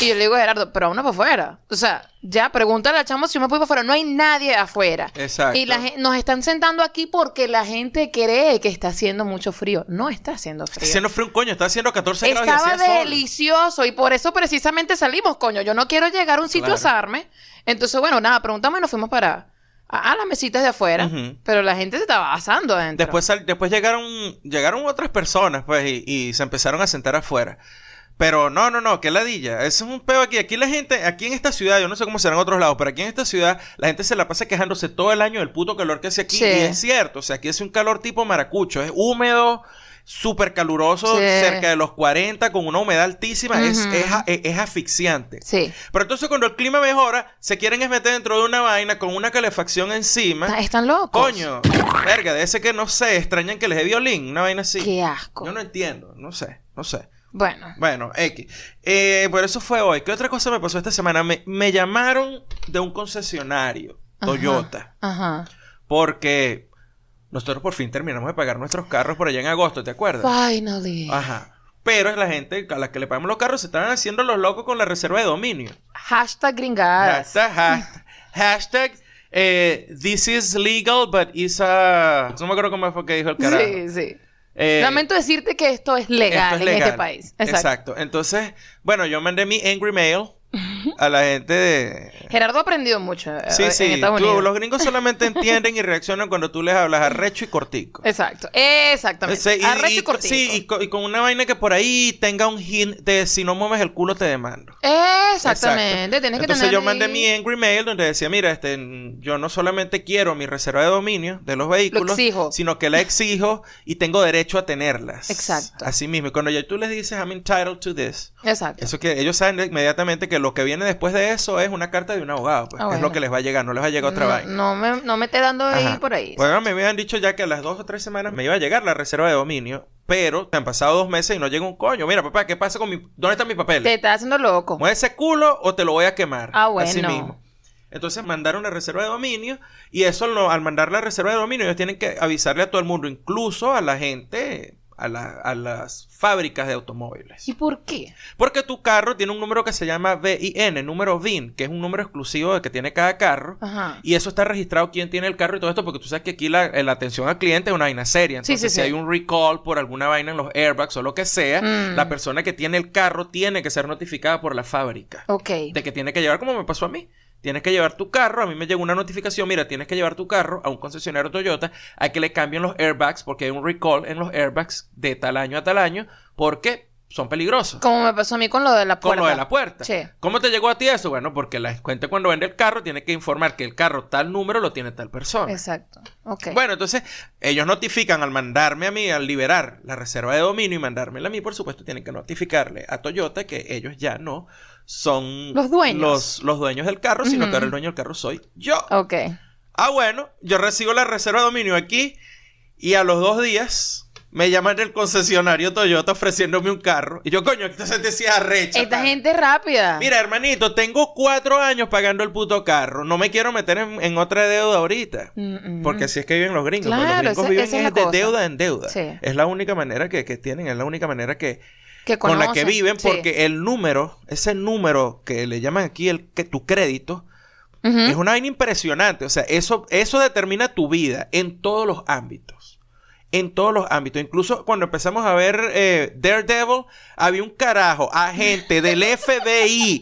[SPEAKER 2] Y yo le digo a Gerardo, pero uno para afuera. O sea, ya, pregúntale al chamo si uno puede para afuera. No hay nadie afuera.
[SPEAKER 1] Exacto.
[SPEAKER 2] Y la nos están sentando aquí porque la gente cree que está haciendo mucho frío. No está haciendo frío.
[SPEAKER 1] Está haciendo frío un coño, está haciendo 14 grados y
[SPEAKER 2] Estaba
[SPEAKER 1] sol.
[SPEAKER 2] delicioso y por eso precisamente salimos, coño. Yo no quiero llegar a un sitio
[SPEAKER 1] Claro.
[SPEAKER 2] a asarme. Entonces, bueno, nada, preguntamos y nos fuimos para a, a las mesitas de afuera. Pero la gente se estaba asando adentro.
[SPEAKER 1] Después, después llegaron, llegaron otras personas, pues, y, y se empezaron a sentar afuera. Pero no, no, no, qué ladilla. Eso es un peo aquí. Aquí la gente, aquí en esta ciudad, yo no sé cómo será en otros lados, pero aquí en esta ciudad la gente se la pasa quejándose todo el año del puto calor que hace aquí.
[SPEAKER 2] Sí.
[SPEAKER 1] Y es cierto, o sea, aquí hace un calor tipo maracucho. Es húmedo, súper caluroso,
[SPEAKER 2] Sí.
[SPEAKER 1] cerca de los 40, con una humedad altísima. es, es, es- es asfixiante.
[SPEAKER 2] Sí.
[SPEAKER 1] Pero entonces cuando el clima mejora, se quieren es meter dentro de una vaina con una calefacción encima.
[SPEAKER 2] Está- Están locos.
[SPEAKER 1] Coño, verga, de ese que no sé, extrañan que les dé violín, una vaina así.
[SPEAKER 2] Qué asco.
[SPEAKER 1] Yo no entiendo, no sé, no sé.
[SPEAKER 2] Bueno.
[SPEAKER 1] Bueno, X. Eh, por eso fue hoy. ¿Qué otra cosa me pasó esta semana? Me, me llamaron de un concesionario,
[SPEAKER 2] Ajá.
[SPEAKER 1] Toyota,
[SPEAKER 2] Ajá.
[SPEAKER 1] porque nosotros por fin terminamos de pagar nuestros carros por allá en agosto, ¿te acuerdas?
[SPEAKER 2] Finally.
[SPEAKER 1] Ajá. Pero la gente a la que le pagamos los carros se estaban haciendo los locos con la reserva de dominio.
[SPEAKER 2] Hashtag gringadas.
[SPEAKER 1] Hashtag, ha- hashtag eh, this is legal, but is a... No me acuerdo cómo fue que dijo el carajo.
[SPEAKER 2] Sí, sí.
[SPEAKER 1] Eh,
[SPEAKER 2] Lamento decirte que esto es legal
[SPEAKER 1] esto es
[SPEAKER 2] en este país.
[SPEAKER 1] Exacto.
[SPEAKER 2] Exacto.
[SPEAKER 1] Entonces, bueno, yo mandé mi angry mail a la gente de...
[SPEAKER 2] Gerardo ha aprendido mucho eh,
[SPEAKER 1] Sí,
[SPEAKER 2] en
[SPEAKER 1] sí,
[SPEAKER 2] Estados
[SPEAKER 1] tú- los gringos solamente entienden y reaccionan cuando tú les hablas arrecho y cortico.
[SPEAKER 2] Exacto. Exactamente.
[SPEAKER 1] Ese- y-
[SPEAKER 2] Arrecho
[SPEAKER 1] y-
[SPEAKER 2] y cortico.
[SPEAKER 1] sí, y, co- y con una vaina que por ahí tenga un hint de si no mueves el culo te demando.
[SPEAKER 2] Exactamente.
[SPEAKER 1] Exacto.
[SPEAKER 2] Tienes que
[SPEAKER 1] Entonces
[SPEAKER 2] tener
[SPEAKER 1] yo mandé
[SPEAKER 2] ahí-
[SPEAKER 1] mi angry mail donde decía, mira, este, yo no solamente quiero mi reserva de dominio de los vehículos,
[SPEAKER 2] exijo.
[SPEAKER 1] sino que la exijo y tengo derecho a tenerlas.
[SPEAKER 2] Exacto.
[SPEAKER 1] Así mismo. Y cuando ya tú les dices, I'm entitled to this,
[SPEAKER 2] Exacto.
[SPEAKER 1] eso que ellos saben inmediatamente que lo que viene después de eso es una carta de un abogado, pues,
[SPEAKER 2] Ah,
[SPEAKER 1] que es lo que les va a llegar, no les va a llegar otra
[SPEAKER 2] no,
[SPEAKER 1] vaina.
[SPEAKER 2] no me, no me esté dando ahí
[SPEAKER 1] Ajá.
[SPEAKER 2] por ahí.
[SPEAKER 1] Bueno, me habían dicho ya que a las dos o tres semanas me iba a llegar la reserva de dominio, pero han pasado dos meses y no llega un coño. Mira, papá, ¿qué pasa con mi... ¿Dónde están mis papeles?
[SPEAKER 2] Te estás haciendo loco.
[SPEAKER 1] ¿Mueve ese culo o te lo voy a quemar?
[SPEAKER 2] Ah, bueno.
[SPEAKER 1] Así mismo. Entonces mandaron la reserva de dominio y eso al mandar la reserva de dominio ellos tienen que avisarle a todo el mundo, incluso a la gente a, la- a las fábricas de automóviles.
[SPEAKER 2] ¿Y por qué?
[SPEAKER 1] Porque tu carro tiene un número que se llama VIN, número VIN, que es un número exclusivo de que tiene cada carro.
[SPEAKER 2] Ajá.
[SPEAKER 1] Y eso está registrado quién tiene el carro y todo esto, porque tú sabes que aquí la, la atención al cliente es una vaina seria.
[SPEAKER 2] Sí,
[SPEAKER 1] Entonces,
[SPEAKER 2] sí,
[SPEAKER 1] si
[SPEAKER 2] sí.
[SPEAKER 1] hay un recall por alguna vaina en los airbags o lo que sea,
[SPEAKER 2] Mm.
[SPEAKER 1] la persona que tiene el carro tiene que ser notificada por la fábrica.
[SPEAKER 2] Ok.
[SPEAKER 1] De que tiene que llevar, como me pasó a mí. Tienes que llevar tu carro. A mí me llegó una notificación. Mira, tienes que llevar tu carro a un concesionario Toyota a que le cambien los airbags porque hay un recall en los airbags de tal año a tal año porque son peligrosos.
[SPEAKER 2] Como me pasó a mí con lo de la
[SPEAKER 1] Con
[SPEAKER 2] puerta.
[SPEAKER 1] lo de la puerta.
[SPEAKER 2] Sí.
[SPEAKER 1] ¿Cómo te llegó a ti eso? Bueno, porque la cuenta cuando vende el carro tiene que informar que el carro tal número lo tiene tal persona.
[SPEAKER 2] Exacto. Ok.
[SPEAKER 1] Bueno, entonces ellos notifican al mandarme a mí, al liberar la reserva de dominio y mandármela a mí, por supuesto, tienen que notificarle a Toyota que ellos ya no son
[SPEAKER 2] Los dueños.
[SPEAKER 1] los, los dueños del carro, sino
[SPEAKER 2] Ujú.
[SPEAKER 1] que ahora el dueño del carro soy yo.
[SPEAKER 2] Ok.
[SPEAKER 1] Ah, bueno, yo recibo la reserva de dominio aquí y a los dos días me llaman del concesionario Toyota ofreciéndome un carro. Y yo, coño, esta gente sí es arrecha.
[SPEAKER 2] Esta gente es rápida.
[SPEAKER 1] Mira, hermanito, tengo cuatro años pagando el puto carro. No me quiero meter en, en otra deuda ahorita.
[SPEAKER 2] Mm, mm.
[SPEAKER 1] Porque así es que viven los gringos.
[SPEAKER 2] Claro,
[SPEAKER 1] los gringos
[SPEAKER 2] esa-
[SPEAKER 1] viven
[SPEAKER 2] esa es
[SPEAKER 1] de
[SPEAKER 2] cosa.
[SPEAKER 1] deuda en deuda.
[SPEAKER 2] Sí.
[SPEAKER 1] Es la única manera que, que tienen, es la única manera que,
[SPEAKER 2] que
[SPEAKER 1] con la que viven,
[SPEAKER 2] Sí.
[SPEAKER 1] porque el número, ese número que le llaman aquí el que tu crédito, es una vaina impresionante. O sea, eso, eso determina tu vida en todos los ámbitos. En todos los ámbitos. Incluso cuando empezamos a ver eh, Daredevil, había un carajo, agente del FBI,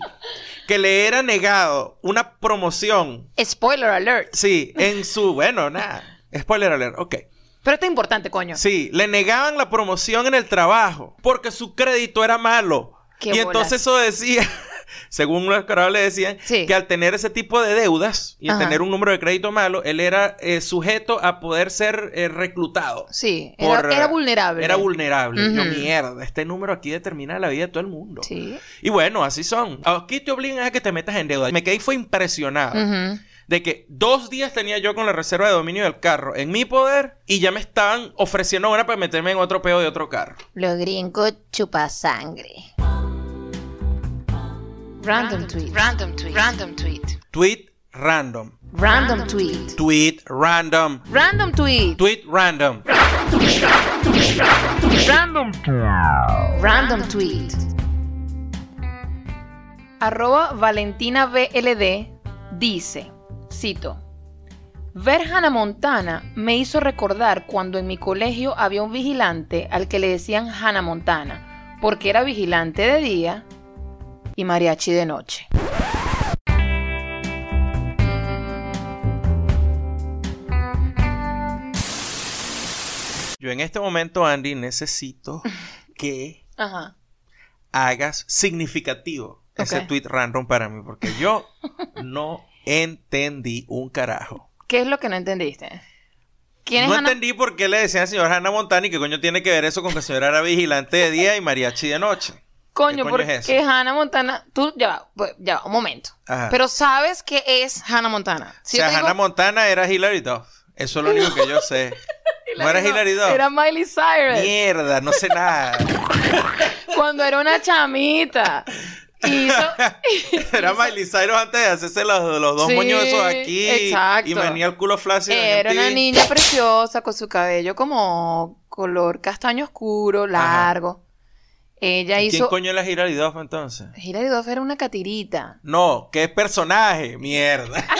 [SPEAKER 1] que le era negado una promoción.
[SPEAKER 2] Spoiler alert.
[SPEAKER 1] Sí, en su. Bueno, nada. Spoiler alert, ok.
[SPEAKER 2] Pero esto es importante, coño.
[SPEAKER 1] Sí, le negaban la promoción en el trabajo porque su crédito era malo.
[SPEAKER 2] Qué
[SPEAKER 1] y entonces eso decía, según los le decían,
[SPEAKER 2] Sí.
[SPEAKER 1] que al tener ese tipo de deudas y al tener un número de crédito malo, él era eh, sujeto a poder ser eh, reclutado.
[SPEAKER 2] Sí, era,
[SPEAKER 1] Por,
[SPEAKER 2] era vulnerable.
[SPEAKER 1] Era vulnerable. Yo, mierda, este número aquí determina la vida de todo el mundo.
[SPEAKER 2] Sí.
[SPEAKER 1] Y bueno, así son. Aquí te obligan a que te metas en deuda. Me quedé y fue impresionado. De que dos días tenía yo con la reserva de dominio del carro en mi poder y ya me estaban ofreciendo una para meterme en otro peo de otro carro.
[SPEAKER 2] Los gringos chupa sangre. Random tweet. Random tweet. Random tweet.
[SPEAKER 1] Tweet random.
[SPEAKER 2] Random tweet.
[SPEAKER 1] Tweet random.
[SPEAKER 2] Random tweet.
[SPEAKER 1] Tweet random.
[SPEAKER 2] Random. Random tweet. Arroba Valentina BLD dice, cito, Ver Hannah Montana me hizo recordar cuando en mi colegio había un vigilante al que le decían Hannah Montana, porque era vigilante de día y mariachi de noche.
[SPEAKER 1] Yo en este momento, Andy, necesito que
[SPEAKER 2] Ajá.
[SPEAKER 1] hagas significativo ese tweet random para mí, porque yo no entendí un carajo.
[SPEAKER 2] ¿Qué es lo que no entendiste? ¿Quién es
[SPEAKER 1] No entendí por qué le decían al señor Hannah Montana y qué coño tiene que ver eso con que el señor era vigilante de día y mariachi de noche.
[SPEAKER 2] Coño,
[SPEAKER 1] ¿Qué coño
[SPEAKER 2] porque
[SPEAKER 1] es?
[SPEAKER 2] Hannah Montana, tú ya va, pues, ya va, un momento.
[SPEAKER 1] Ajá.
[SPEAKER 2] Pero sabes qué es Hannah Montana.
[SPEAKER 1] o
[SPEAKER 2] Si
[SPEAKER 1] sea,
[SPEAKER 2] te digo-
[SPEAKER 1] Hannah Montana era Hilary Duff. Eso es lo único que yo sé. ¿No era Hilary Duff?
[SPEAKER 2] Era Miley Cyrus.
[SPEAKER 1] Mierda, no sé nada.
[SPEAKER 2] Cuando era una chamita. Hizo-
[SPEAKER 1] Era Miley Cyrus antes de hacerse los, los dos
[SPEAKER 2] Sí,
[SPEAKER 1] moños esos aquí.
[SPEAKER 2] exacto.
[SPEAKER 1] Y venía el culo flácido.
[SPEAKER 2] Era una niña preciosa con su cabello como color castaño oscuro, largo. Ella
[SPEAKER 1] ¿Y ¿Quién
[SPEAKER 2] hizo.
[SPEAKER 1] coño era Hilary Duff entonces?
[SPEAKER 2] Hilary Duff era una catirita.
[SPEAKER 1] No, ¿qué personaje? Mierda.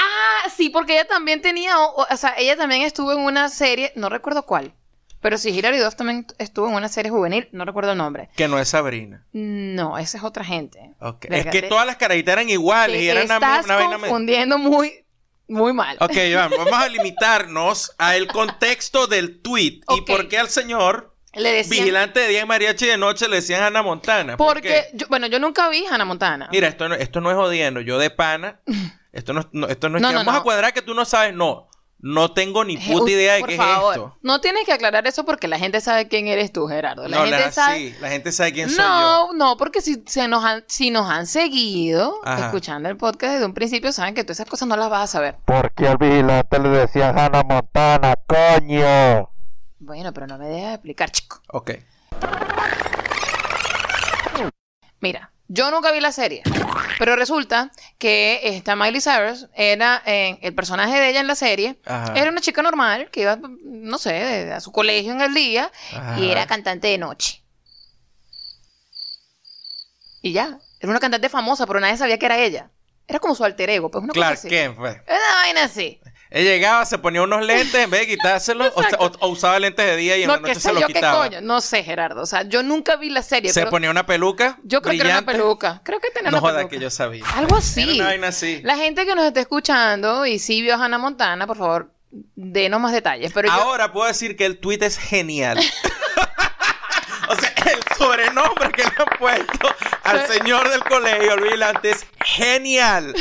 [SPEAKER 2] Ah, sí, porque ella también tenía. O, o sea, ella también estuvo en una serie, no recuerdo cuál. Pero sí, Hilary Duff también estuvo en una serie juvenil, no recuerdo el nombre.
[SPEAKER 1] que no es Sabrina.
[SPEAKER 2] No, esa es otra gente.
[SPEAKER 1] Ok.
[SPEAKER 2] Verga,
[SPEAKER 1] es que todas las carajitas eran iguales y era una,
[SPEAKER 2] estás
[SPEAKER 1] una me-
[SPEAKER 2] confundiendo muy, muy mal.
[SPEAKER 1] Ok, Iván, vamos a limitarnos al contexto del tweet. ¿Y por qué al señor
[SPEAKER 2] Le decían.
[SPEAKER 1] vigilante de día y mariachi de noche le decían Ana Montana? ¿Por
[SPEAKER 2] Porque, yo- bueno, yo nunca vi Hannah Montana.
[SPEAKER 1] Mira, esto no, esto no es jodiendo. Yo de pana. Esto no, no- esto no es
[SPEAKER 2] No,
[SPEAKER 1] que
[SPEAKER 2] no,
[SPEAKER 1] vamos a cuadrar que tú no sabes. No. No tengo ni
[SPEAKER 2] Je-
[SPEAKER 1] puta idea de
[SPEAKER 2] por
[SPEAKER 1] qué
[SPEAKER 2] favor,
[SPEAKER 1] es esto.
[SPEAKER 2] No tienes que aclarar eso porque la gente sabe quién eres tú, Gerardo. La
[SPEAKER 1] no,
[SPEAKER 2] gente
[SPEAKER 1] la,
[SPEAKER 2] sabe.
[SPEAKER 1] sí, la gente sabe quién soy yo.
[SPEAKER 2] No, no, porque si, se nos han, si nos han seguido
[SPEAKER 1] Ajá.
[SPEAKER 2] escuchando el podcast desde un principio, saben que todas esas cosas no las vas a saber.
[SPEAKER 3] ¿Por qué al vigilante le decían Hannah Montana, coño?
[SPEAKER 2] Bueno, pero no me dejas explicar, chico.
[SPEAKER 1] Ok.
[SPEAKER 2] Mira, yo nunca vi la serie, pero resulta que esta Miley Cyrus era eh, el personaje de ella en la serie.
[SPEAKER 1] Ajá.
[SPEAKER 2] Era una chica normal que iba, no sé, de- a su colegio en el día
[SPEAKER 1] Ajá.
[SPEAKER 2] y era cantante de noche. Y ya, era una cantante famosa, pero nadie sabía que era ella. Era como su alter ego, pues una cosa
[SPEAKER 1] Clark
[SPEAKER 2] así.
[SPEAKER 1] Kent, pues.
[SPEAKER 2] Era una vaina así.
[SPEAKER 1] Él llegaba, se ponía unos lentes, en vez de quitárselos, o,
[SPEAKER 2] Exacto.
[SPEAKER 1] o- o usaba lentes de día y en la
[SPEAKER 2] No,
[SPEAKER 1] noche se los
[SPEAKER 2] qué
[SPEAKER 1] quitaba.
[SPEAKER 2] coño. No sé, Gerardo. O sea, yo nunca vi la serie,
[SPEAKER 1] Se
[SPEAKER 2] pero
[SPEAKER 1] ponía una peluca.
[SPEAKER 2] yo creo que era una peluca. Creo que tenía
[SPEAKER 1] No
[SPEAKER 2] una
[SPEAKER 1] joda
[SPEAKER 2] peluca.
[SPEAKER 1] que yo sabía.
[SPEAKER 2] Algo así.
[SPEAKER 1] Era una vaina así.
[SPEAKER 2] La gente que nos está escuchando y sí vio a Hannah Montana, por favor, denos más detalles. Pero yo-
[SPEAKER 1] Ahora puedo decir que el tweet es genial. o sea, el sobrenombre que le han puesto al señor del colegio, el vigilante, es genial.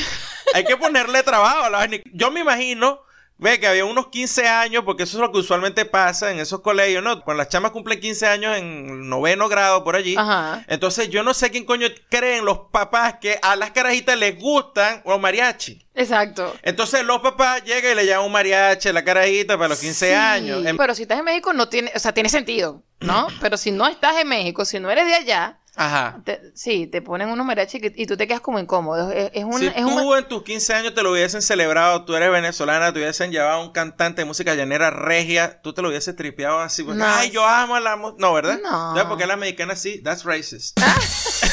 [SPEAKER 1] Hay que ponerle trabajo a la vaina. Yo me imagino, ve que había unos 15 años, porque eso es lo que usualmente pasa en esos colegios, ¿no? Cuando las chamas cumplen 15 años en noveno grado por allí.
[SPEAKER 2] Ajá.
[SPEAKER 1] Entonces yo no sé quién coño creen los papás que a las carajitas les gustan los mariachi.
[SPEAKER 2] Exacto.
[SPEAKER 1] Entonces los papás llegan y le llaman un mariachi a la carajita para los 15
[SPEAKER 2] Sí,
[SPEAKER 1] años. En-
[SPEAKER 2] Pero si estás en México no tiene, o sea, tiene sentido, ¿no? Pero si no estás en México, si no eres de allá,
[SPEAKER 1] Ajá.
[SPEAKER 2] te- sí, te ponen unos mariachi que- y tú te quedas como incómodo. Es, es un,
[SPEAKER 1] si
[SPEAKER 2] es un-
[SPEAKER 1] tú en tus 15 años te lo hubiesen celebrado, tú eres venezolana, te hubiesen llevado a un cantante de música llanera regia, tú te lo hubieses tripeado así. porque,
[SPEAKER 2] No.
[SPEAKER 1] Ay, yo amo la música. No, ¿verdad?
[SPEAKER 2] No.
[SPEAKER 1] ¿Sabes por qué la mexicana sí? That's racist.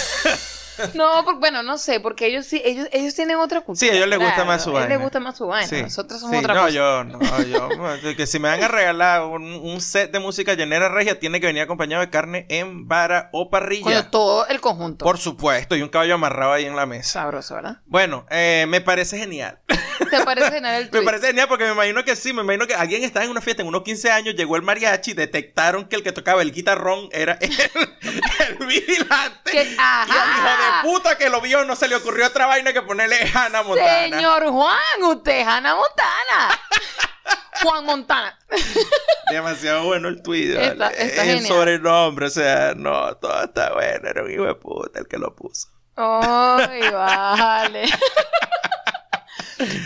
[SPEAKER 2] No, bueno, no sé, porque ellos sí, ellos, ellos tienen otra cultura.
[SPEAKER 1] Sí, a ellos les gusta
[SPEAKER 2] claro,
[SPEAKER 1] más su
[SPEAKER 2] A ellos
[SPEAKER 1] vaina.
[SPEAKER 2] les gusta más su vaina.
[SPEAKER 1] Sí.
[SPEAKER 2] Nosotros somos
[SPEAKER 1] Sí,
[SPEAKER 2] otra
[SPEAKER 1] no,
[SPEAKER 2] cosa.
[SPEAKER 1] yo, no, yo, bueno, que si me van a regalar un, un set de música llanera regia, tiene que venir acompañado de carne en vara o parrilla.
[SPEAKER 2] Todo el conjunto.
[SPEAKER 1] Por supuesto, y un caballo amarrado ahí en la mesa.
[SPEAKER 2] Sabroso, ¿verdad?
[SPEAKER 1] Bueno, eh, me parece genial.
[SPEAKER 2] ¿Te parece genial el
[SPEAKER 1] Me
[SPEAKER 2] tweet?
[SPEAKER 1] parece genial porque me imagino que sí, me imagino que alguien estaba en una fiesta en unos 15 años, llegó el mariachi, detectaron que el que tocaba el guitarrón era el, el vigilante.
[SPEAKER 2] Que-
[SPEAKER 1] Y
[SPEAKER 2] ajá.
[SPEAKER 1] al hijo de puta que lo vio no se le ocurrió otra vaina que ponerle Hannah Montana.
[SPEAKER 2] Señor Juan, usted es Hannah Montana. Juan Montana.
[SPEAKER 1] Demasiado bueno el tweet.
[SPEAKER 2] Está-
[SPEAKER 1] vale.
[SPEAKER 2] está
[SPEAKER 1] el sobrenombre, o sea, no, todo está bueno, era un hijo de puta el que lo puso.
[SPEAKER 2] Ay, vale.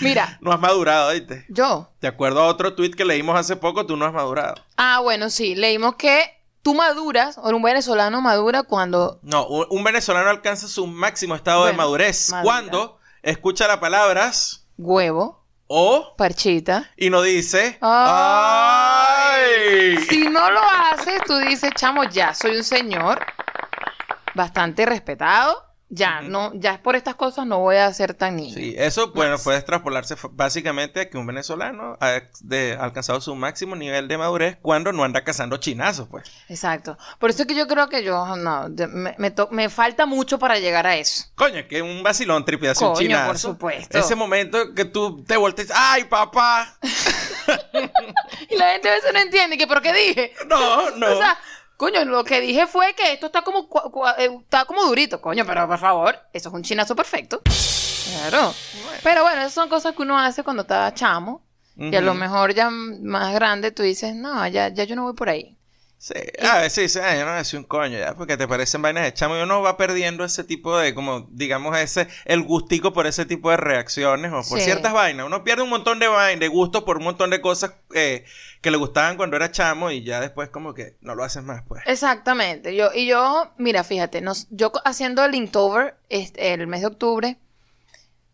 [SPEAKER 2] Mira,
[SPEAKER 1] No has madurado, ¿viste?
[SPEAKER 2] yo.
[SPEAKER 1] De acuerdo a otro tweet que leímos hace poco, tú no has madurado.
[SPEAKER 2] Ah, bueno, sí, leímos que tú maduras, o un venezolano madura cuando.
[SPEAKER 1] No, un, un venezolano alcanza su máximo estado de madurez
[SPEAKER 2] madura.
[SPEAKER 1] cuando escucha las palabras
[SPEAKER 2] Huevo,
[SPEAKER 1] o
[SPEAKER 2] parchita.
[SPEAKER 1] y no dice
[SPEAKER 2] Ay.
[SPEAKER 1] ¡Ay!
[SPEAKER 2] Si no lo haces, tú dices, chamo, ya soy un señor bastante respetado. Ya, no, ya por estas cosas no voy a ser tan niño.
[SPEAKER 1] Sí, eso bueno,
[SPEAKER 2] Más.
[SPEAKER 1] puede extrapolarse básicamente a que un venezolano ha de- alcanzado su máximo nivel de madurez cuando no anda cazando chinazos, pues.
[SPEAKER 2] Exacto. Por eso es que yo creo que yo, no, me, me to- me falta mucho para llegar a eso.
[SPEAKER 1] Coño, que un vacilón tripidazo un
[SPEAKER 2] Coño,
[SPEAKER 1] chinazo.
[SPEAKER 2] por supuesto.
[SPEAKER 1] Ese momento que tú te volteas, ¡ay, papá!
[SPEAKER 2] Y la gente a veces no entiende que, ¿pero qué dije?
[SPEAKER 1] No, no.
[SPEAKER 2] O sea, coño, lo que dije fue que esto está como, eh, está como durito. Coño, pero por favor, eso es un chinazo perfecto. Claro. Pero bueno, esas son cosas que uno hace cuando está chamo. Y a lo mejor ya más grande tú dices, no, ya, ya yo no voy por ahí.
[SPEAKER 1] Sí, a veces dice, ay, yo no soy un coño ya, porque te parecen vainas de chamo y uno va perdiendo ese tipo de, como, digamos, ese, el gustico por ese tipo de reacciones o por
[SPEAKER 2] Sí.
[SPEAKER 1] ciertas vainas. Uno pierde un montón de vainas, de gusto por un montón de cosas eh, que le gustaban cuando era chamo y ya después como que no lo haces más, pues.
[SPEAKER 2] Exactamente. Yo, y yo, mira, fíjate, nos, yo haciendo el Inktober este, el mes de octubre,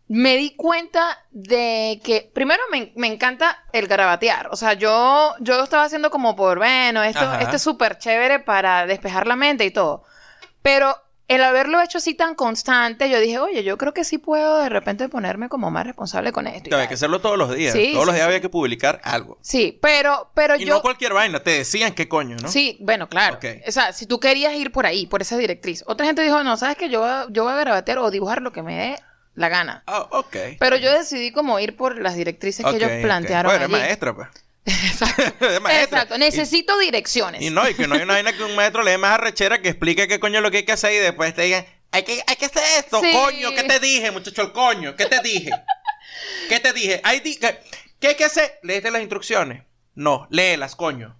[SPEAKER 2] me di cuenta de que, primero me, me encanta el garabatear. O sea, yo, yo lo estaba haciendo como por, bueno, esto,
[SPEAKER 1] Ajá.
[SPEAKER 2] esto es súper chévere para despejar la mente y todo. Pero el haberlo hecho así tan constante, yo dije, oye, yo creo que sí puedo de repente ponerme como más responsable con esto. y
[SPEAKER 1] Había
[SPEAKER 2] tal.
[SPEAKER 1] que hacerlo todos los días.
[SPEAKER 2] Sí,
[SPEAKER 1] todos los días
[SPEAKER 2] sí.
[SPEAKER 1] había que publicar algo.
[SPEAKER 2] Sí, pero, pero
[SPEAKER 1] Y
[SPEAKER 2] yo...
[SPEAKER 1] no cualquier vaina, te decían qué coño, ¿no?
[SPEAKER 2] Sí, bueno, claro. O sea, si tú querías ir por ahí, por esa directriz. Otra gente dijo, no, sabes que yo, voy a- yo voy a garabatear o dibujar lo que me dé la gana.
[SPEAKER 1] Ah, ok.
[SPEAKER 2] Pero yo decidí como ir por las directrices que ellos plantearon
[SPEAKER 1] Bueno, eres
[SPEAKER 2] allí.
[SPEAKER 1] maestra, pues.
[SPEAKER 2] Exacto. Exacto. Necesito direcciones.
[SPEAKER 1] Y no, y que no hay una vaina que un maestro le dé más arrechera que explique qué coño es lo que hay que hacer y después te digan, hay que, hay que hacer esto,
[SPEAKER 2] Sí.
[SPEAKER 1] coño, ¿qué te dije, muchacho, el coño? ¿Qué te dije? ¿Qué te dije? Hay di- ¿qué, ¿Qué hay que hacer? ¿Leíste las instrucciones? No, léelas, coño.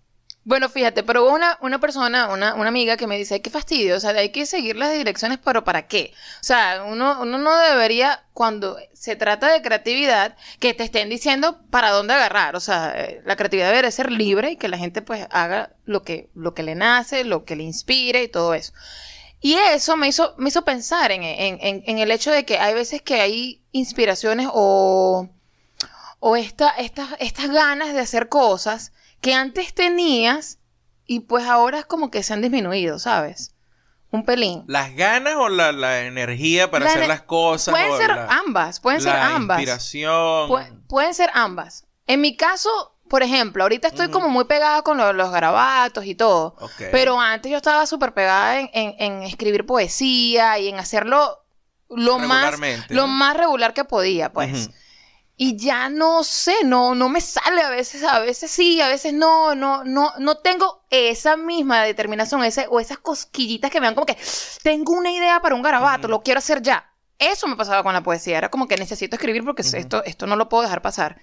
[SPEAKER 2] Bueno, fíjate, pero una, una persona, una, una amiga que me dice, "Ay, qué fastidio, o sea, hay que seguir las direcciones, pero ¿para qué? O sea, uno, uno no debería, cuando se trata de creatividad, que te estén diciendo para dónde agarrar. O sea, eh, la creatividad debe ser libre y que la gente pues haga lo que, lo que le nace, lo que le inspire y todo eso. Y eso me hizo, me hizo pensar en, en- en- el hecho de que hay veces que hay inspiraciones o, o esta, estas ganas de hacer cosas que antes tenías y pues ahora es como que se han disminuido, ¿sabes? Un pelín.
[SPEAKER 1] ¿Las ganas o la, la energía para
[SPEAKER 2] La
[SPEAKER 1] hacer las cosas?
[SPEAKER 2] Pueden ser
[SPEAKER 1] la,
[SPEAKER 2] ambas, pueden ser
[SPEAKER 1] la
[SPEAKER 2] ambas.
[SPEAKER 1] inspiración.
[SPEAKER 2] Pu- pueden ser ambas. En mi caso, por ejemplo, ahorita estoy como muy pegada con lo- los garabatos y todo. Pero antes yo estaba súper pegada en, en- en escribir poesía y en hacerlo lo más, lo más regular que podía, pues. Y ya no sé, no, no me sale a veces, a veces sí, a veces no, no, no, no tengo esa misma determinación, ese, o esas cosquillitas que me dan como que tengo una idea para un garabato, lo quiero hacer ya. Eso me pasaba con la poesía, era como que necesito escribir porque esto, esto no lo puedo dejar pasar.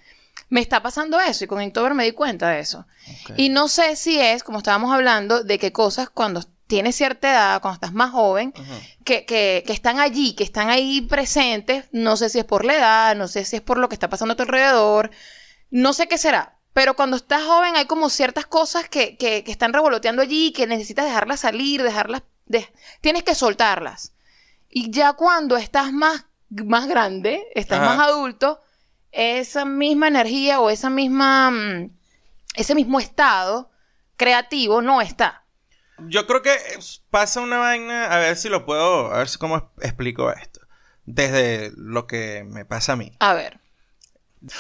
[SPEAKER 2] Me está pasando eso y con Inktober me di cuenta de eso. Y no sé si es, como estábamos hablando, de que cosas cuando tienes cierta edad, cuando estás más joven, que, que, que están allí, que están ahí presentes, no sé si es por la edad, no sé si es por lo que está pasando a tu alrededor, no sé qué será. Pero cuando estás joven hay como ciertas cosas que, que, que están revoloteando allí, que necesitas dejarlas salir, dejarlas, de- tienes que soltarlas. Y ya cuando estás más, más grande, estás
[SPEAKER 1] Ajá.
[SPEAKER 2] más adulto, esa misma energía o esa misma, mm, ese mismo estado creativo no está.
[SPEAKER 1] Yo creo que es- pasa una vaina, a ver si lo puedo, a ver si cómo explico esto. Desde lo que me pasa a mí.
[SPEAKER 2] A ver.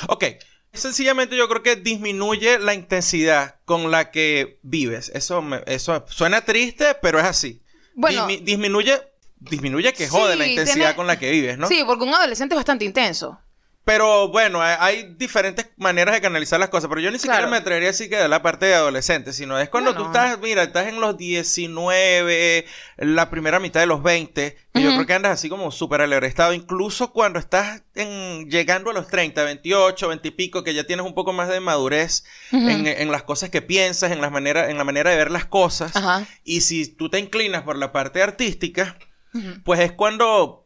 [SPEAKER 1] Ok, sencillamente yo creo que disminuye la intensidad con la que vives. Eso, me- eso suena triste, pero es así.
[SPEAKER 2] Bueno,
[SPEAKER 1] Dismi- disminuye, disminuye que jode
[SPEAKER 2] Sí,
[SPEAKER 1] la intensidad
[SPEAKER 2] tiene-
[SPEAKER 1] con la que vives, ¿no?
[SPEAKER 2] Sí, porque un adolescente es bastante intenso.
[SPEAKER 1] Pero bueno, hay, diferentes maneras de canalizar las cosas, pero yo ni siquiera
[SPEAKER 2] Claro.
[SPEAKER 1] me atrevería a decir que de la parte de adolescente, sino es cuando tú estás, mira, estás en los 19, la primera mitad de los 20, y yo creo que andas así como súper alebrestado, incluso cuando estás en, llegando a los 30, 28, 20 y pico, que ya tienes un poco más de madurez
[SPEAKER 2] Ujú.
[SPEAKER 1] en, en las cosas que piensas, en, las manera, en la manera de ver las cosas,
[SPEAKER 2] Ajá.
[SPEAKER 1] y si tú te inclinas por la parte artística, pues es cuando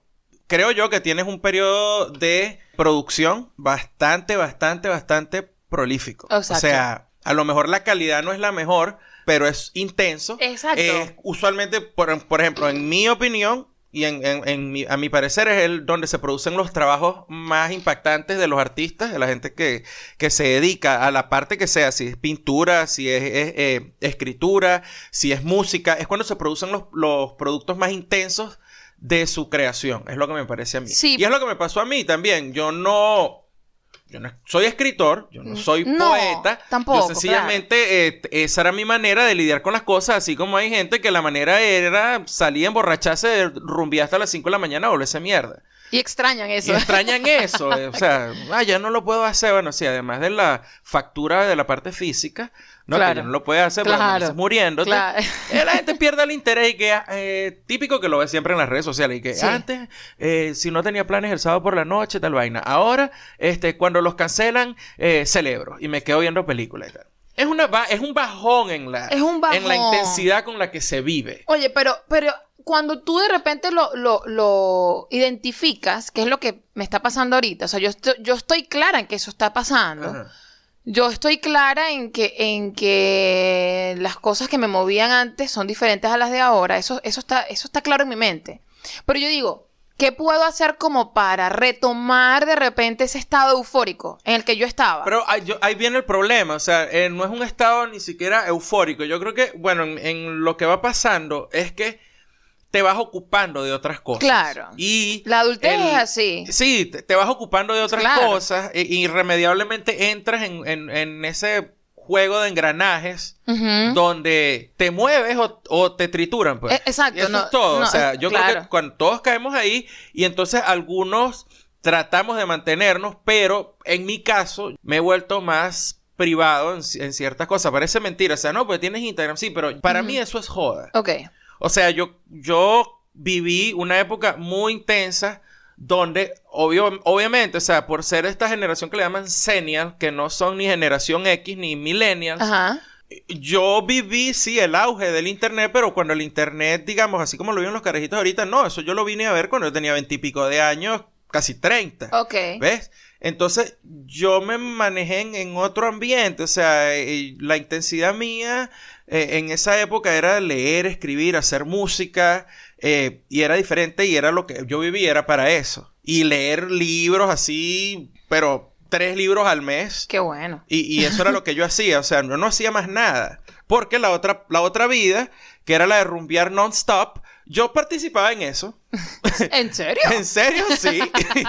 [SPEAKER 1] creo yo que tienes un periodo de producción bastante, bastante, bastante prolífico.
[SPEAKER 2] Exacto.
[SPEAKER 1] O sea, a lo mejor la calidad no es la mejor, pero es intenso.
[SPEAKER 2] Exacto.
[SPEAKER 1] Es usualmente, por, por ejemplo, en mi opinión y en, en- en mi- a mi parecer es el donde se producen los trabajos más impactantes de los artistas, de la gente que, que se dedica a la parte que sea, si es pintura, si es, es, eh, escritura, si es música, es cuando se producen los, los productos más intensos de su creación, es lo que me parece a mí.
[SPEAKER 2] Sí.
[SPEAKER 1] Y es lo que me pasó a mí también, yo no... Yo no soy escritor, yo no soy
[SPEAKER 2] No,
[SPEAKER 1] poeta.
[SPEAKER 2] tampoco,
[SPEAKER 1] Yo sencillamente eh, esa era mi manera de lidiar con las cosas, así como hay gente que la manera era salir emborracharse, rumbear hasta las 5 de la mañana, volverse mierda.
[SPEAKER 2] Y extrañan
[SPEAKER 1] Y
[SPEAKER 2] eso.
[SPEAKER 1] extrañan eso, eh, o sea, ah, ya no lo puedo hacer, bueno, sí, además de la factura de la parte física, no,
[SPEAKER 2] Claro.
[SPEAKER 1] que no lo puedes hacer porque
[SPEAKER 2] Claro.
[SPEAKER 1] estás muriéndote.
[SPEAKER 2] Claro.
[SPEAKER 1] La gente pierde el interés y que, eh, típico que lo ves siempre en las redes sociales, y que
[SPEAKER 2] Sí.
[SPEAKER 1] antes, eh, si no tenía planes el sábado por la noche, tal vaina. Ahora, este, cuando los cancelan, eh, celebro y me quedo viendo películas y tal. Es, una es un bajón en la,
[SPEAKER 2] Es un
[SPEAKER 1] en la
[SPEAKER 2] bajón.
[SPEAKER 1] intensidad con la que se vive.
[SPEAKER 2] Oye, pero, pero cuando tú de repente lo, lo, lo identificas, que es lo que me está pasando ahorita, o sea, yo estoy, yo estoy clara en que eso está pasando.
[SPEAKER 1] Ajá.
[SPEAKER 2] Yo estoy clara en que, en que las cosas que me movían antes son diferentes a las de ahora. Eso, eso, está, eso está claro en mi mente. Pero yo digo, ¿qué puedo hacer como para retomar de repente ese estado eufórico en el que yo estaba?
[SPEAKER 1] Pero ahí, yo- ahí viene el problema, o sea, eh, no es un estado ni siquiera eufórico. Yo creo que, bueno, en, en lo que va pasando es que te vas ocupando de otras cosas.
[SPEAKER 2] Claro.
[SPEAKER 1] Y
[SPEAKER 2] la adultez
[SPEAKER 1] el-
[SPEAKER 2] es así.
[SPEAKER 1] Sí, te, te vas ocupando de otras
[SPEAKER 2] Claro.
[SPEAKER 1] cosas e irremediablemente entras en, en- en ese juego de engranajes donde te mueves o, o te trituran, pues.
[SPEAKER 2] Eh, exacto,
[SPEAKER 1] Y eso
[SPEAKER 2] no-
[SPEAKER 1] es todo.
[SPEAKER 2] no,
[SPEAKER 1] o sea, yo creo que cuando todos caemos ahí y entonces algunos tratamos de mantenernos, pero en mi caso me he vuelto más privado en, ci- en ciertas cosas. Parece mentira, o sea, no, porque tienes Instagram, sí, pero para mí eso es joda.
[SPEAKER 2] Ok.
[SPEAKER 1] O sea, yo, yo viví una época muy intensa donde, obvio, obviamente, o sea, por ser esta generación que le llaman Senial, que no son ni generación X ni millennials,
[SPEAKER 2] Ajá.
[SPEAKER 1] yo viví, sí, el auge del Internet, pero cuando el Internet, digamos, así como lo viven los carajitos ahorita, no, eso yo lo vine a ver cuando yo tenía veintipico de años, casi 30.
[SPEAKER 2] Ok.
[SPEAKER 1] ¿Ves? Entonces yo me manejé en, en otro ambiente, o sea, eh, la intensidad mía eh, en esa época era leer, escribir, hacer música, eh, y era diferente y era lo que yo vivía, era para eso. Y leer libros así, pero tres libros al mes.
[SPEAKER 2] Qué bueno.
[SPEAKER 1] Y, y eso era lo que yo hacía, o sea, no, no hacía más nada. Porque la otra, la otra vida, que era la de rumbear non-stop, yo participaba en eso.
[SPEAKER 2] ¿En serio?
[SPEAKER 1] ¿En serio? Sí.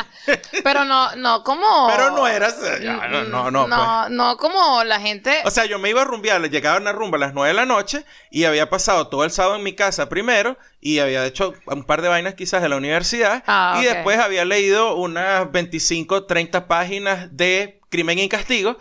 [SPEAKER 2] Pero no, no como...
[SPEAKER 1] Pero no era... No, no, no.
[SPEAKER 2] No,
[SPEAKER 1] pues.
[SPEAKER 2] no como la gente...
[SPEAKER 1] O sea, yo me iba a rumbear, le llegaba una rumba a las 9 de la noche y había pasado todo el sábado en mi casa primero y había hecho un par de vainas quizás de la universidad
[SPEAKER 2] Ah,
[SPEAKER 1] y después había leído unas 25, 30 páginas de Crimen y Castigo.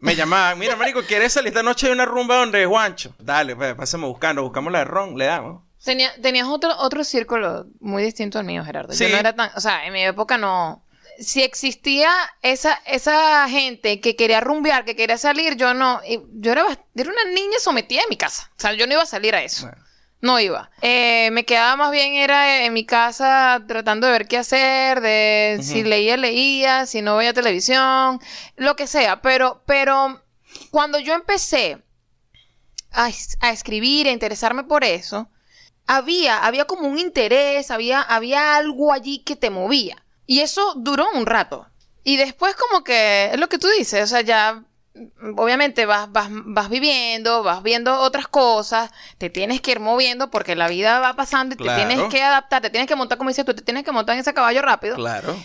[SPEAKER 1] Me llamaban, mira, marico, ¿quieres salir esta noche de una rumba donde Juancho? Dale, pues, pásame buscando, buscamos la de ron, le damos.
[SPEAKER 2] Tenía, tenías otro, otro círculo muy distinto al mío, Gerardo. Yo no era tan... O sea, en mi época no... Si existía esa, esa gente que quería rumbear, que quería salir, yo no... Yo era, era una niña sometida en mi casa. O sea, yo no iba a salir a eso.
[SPEAKER 1] Bueno.
[SPEAKER 2] No iba. Eh, me quedaba más bien era en mi casa tratando de ver qué hacer, de si leía, leía, si no veía televisión, lo que sea. Pero, pero cuando yo empecé a, a escribir, a interesarme por eso, había, había como un interés, había, había algo allí que te movía. Y eso duró un rato. Y después como que es lo que tú dices, o sea, ya mm, obviamente vas, vas, vas viviendo, vas viendo otras cosas, te tienes que ir moviendo porque la vida va pasando y
[SPEAKER 1] Claro.
[SPEAKER 2] te tienes que adaptar, te tienes que montar, como dices tú, te tienes que montar en ese caballo rápido
[SPEAKER 1] Claro.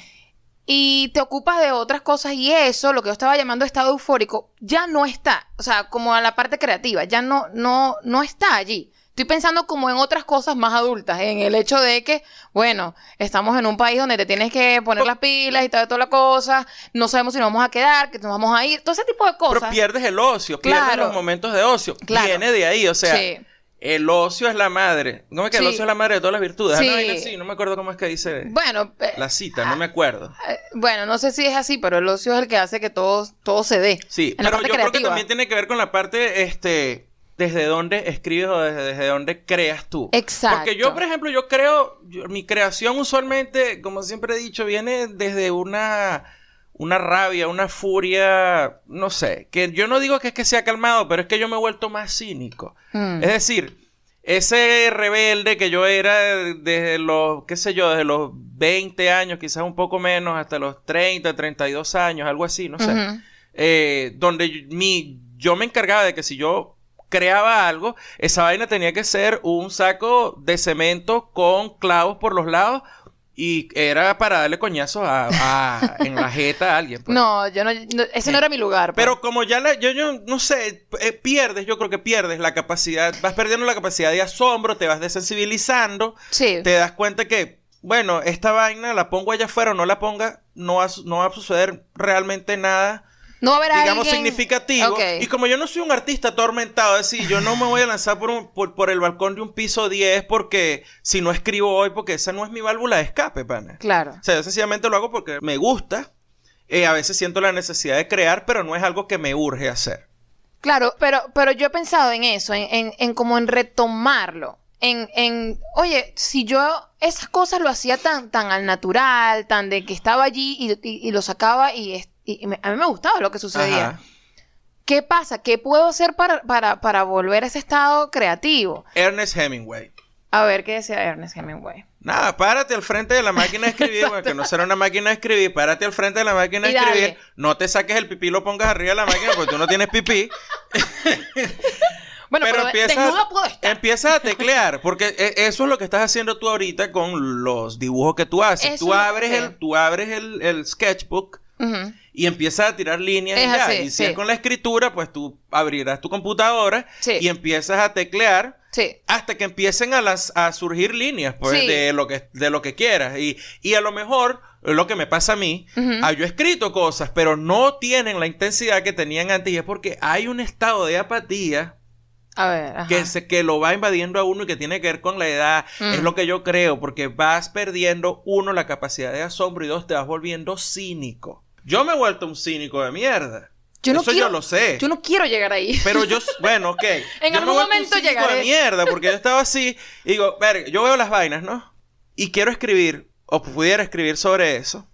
[SPEAKER 2] y te ocupas de otras cosas y eso, lo que yo estaba llamando estado eufórico, ya no está, o sea, como a la parte creativa, ya no, no, no está allí. Estoy pensando como en otras cosas más adultas, en el hecho de que, bueno, estamos en un país donde te tienes que poner las pilas y toda, toda la cosa, no sabemos si nos vamos a quedar, que nos vamos a ir, todo ese tipo de
[SPEAKER 1] Pero
[SPEAKER 2] cosas.
[SPEAKER 1] pierdes el ocio, pierdes los momentos de ocio.
[SPEAKER 2] Claro.
[SPEAKER 1] Viene de ahí, o sea,
[SPEAKER 2] Sí.
[SPEAKER 1] el ocio es la madre. ¿Cómo es que el ocio es la madre de todas las virtudes?
[SPEAKER 2] Sí.
[SPEAKER 1] Ah, no, vaina así, no me acuerdo cómo es que dice
[SPEAKER 2] Bueno, eh,
[SPEAKER 1] la cita, no me acuerdo.
[SPEAKER 2] eh, bueno, no sé si es así, pero el ocio es el que hace que todo, todo se dé.
[SPEAKER 1] Sí, pero yo creo que también tiene que ver con la parte, este, desde dónde escribes o desde, desde dónde creas tú.
[SPEAKER 2] Exacto.
[SPEAKER 1] Porque yo, por ejemplo, yo creo, yo- mi creación usualmente, como siempre he dicho, viene desde una, una rabia, una furia, no sé, que yo no digo que es que sea calmado, pero es que yo me he vuelto más cínico.
[SPEAKER 2] Mm.
[SPEAKER 1] Es decir, ese rebelde que yo era desde los, qué sé yo, desde los 20 años, quizás un poco menos, hasta los 30, 32 años, algo así, no sé. Eh, donde mi, yo me encargaba de que si yo creaba algo, esa vaina tenía que ser un saco de cemento con clavos por los lados y era para darle coñazos a, a- en la jeta a alguien. pues.
[SPEAKER 2] No, yo no, no- ese no era mi lugar. pues.
[SPEAKER 1] Pero como ya la, yo, yo no sé, eh, pierdes, yo creo que pierdes la capacidad, vas perdiendo la capacidad de asombro, te vas desensibilizando,
[SPEAKER 2] sí.
[SPEAKER 1] te das cuenta que, bueno, esta vaina la pongo allá afuera o no la ponga, no va, no va a suceder realmente nada
[SPEAKER 2] No va a haber
[SPEAKER 1] digamos,
[SPEAKER 2] alguien-
[SPEAKER 1] significativo. Y como yo no soy un artista atormentado, es decir, yo no me voy a lanzar por, un- por, por el balcón de un piso 10 porque si no escribo hoy, porque esa no es mi válvula de escape, pana.
[SPEAKER 2] Claro.
[SPEAKER 1] O sea, yo sencillamente lo hago porque me gusta. Eh, a veces siento la necesidad de crear, pero no es algo que me urge hacer.
[SPEAKER 2] Claro, pero, pero yo he pensado en eso, en, en, en como en retomarlo. En, en, oye, si yo esas cosas lo hacía tan, tan al natural, tan de que estaba allí y, y- y lo sacaba y, y me- a mí me gustaba lo que sucedía.
[SPEAKER 1] Ajá.
[SPEAKER 2] ¿Qué pasa? ¿Qué puedo hacer para, para, para volver a ese estado creativo?
[SPEAKER 1] Ernest Hemingway.
[SPEAKER 2] A ver qué decía Ernest Hemingway.
[SPEAKER 1] Nada, párate al frente de la máquina de escribir, que no será una máquina de escribir, párate al frente de la máquina de
[SPEAKER 2] dale.
[SPEAKER 1] escribir, no te saques el pipí y lo pongas arriba de la máquina porque tú no tienes pipí.
[SPEAKER 2] Bueno, pero, de-
[SPEAKER 1] empiezas,
[SPEAKER 2] desnuda puedo estar.
[SPEAKER 1] empiezas a teclear, porque e- eso es lo que estás haciendo tú ahorita con los dibujos que tú haces.
[SPEAKER 2] Eso
[SPEAKER 1] tú abres el, tú abres el, el sketchbook. Y empiezas a tirar líneas y ya.
[SPEAKER 2] así,
[SPEAKER 1] y si
[SPEAKER 2] sí.
[SPEAKER 1] es con la escritura, pues tú abrirás tu computadora
[SPEAKER 2] Sí.
[SPEAKER 1] y empiezas a teclear
[SPEAKER 2] Sí.
[SPEAKER 1] hasta que empiecen a, las, a surgir líneas pues,
[SPEAKER 2] Sí.
[SPEAKER 1] de, lo que, de lo que quieras. Y, y a lo mejor, lo que me pasa a mí,
[SPEAKER 2] Ujú.
[SPEAKER 1] ah, yo he escrito cosas, pero no tienen la intensidad que tenían antes. Y es porque hay un estado de apatía
[SPEAKER 2] A ver. ajá.
[SPEAKER 1] que, se, que lo va invadiendo a uno y que tiene que ver con la edad.
[SPEAKER 2] Mm.
[SPEAKER 1] Es lo que yo creo, porque vas perdiendo, uno, la capacidad de asombro y dos, te vas volviendo cínico. Yo me he vuelto un cínico de mierda.
[SPEAKER 2] Yo no
[SPEAKER 1] Eso
[SPEAKER 2] quiero-
[SPEAKER 1] yo lo sé.
[SPEAKER 2] Yo no quiero llegar ahí.
[SPEAKER 1] Pero yo, bueno, ok.
[SPEAKER 2] En
[SPEAKER 1] Yo me
[SPEAKER 2] algún
[SPEAKER 1] vuelto
[SPEAKER 2] momento
[SPEAKER 1] un cínico
[SPEAKER 2] llegaré.
[SPEAKER 1] de mierda, porque yo estaba así y digo, ver, yo veo las vainas, ¿no? Y quiero escribir, o pudiera escribir sobre eso.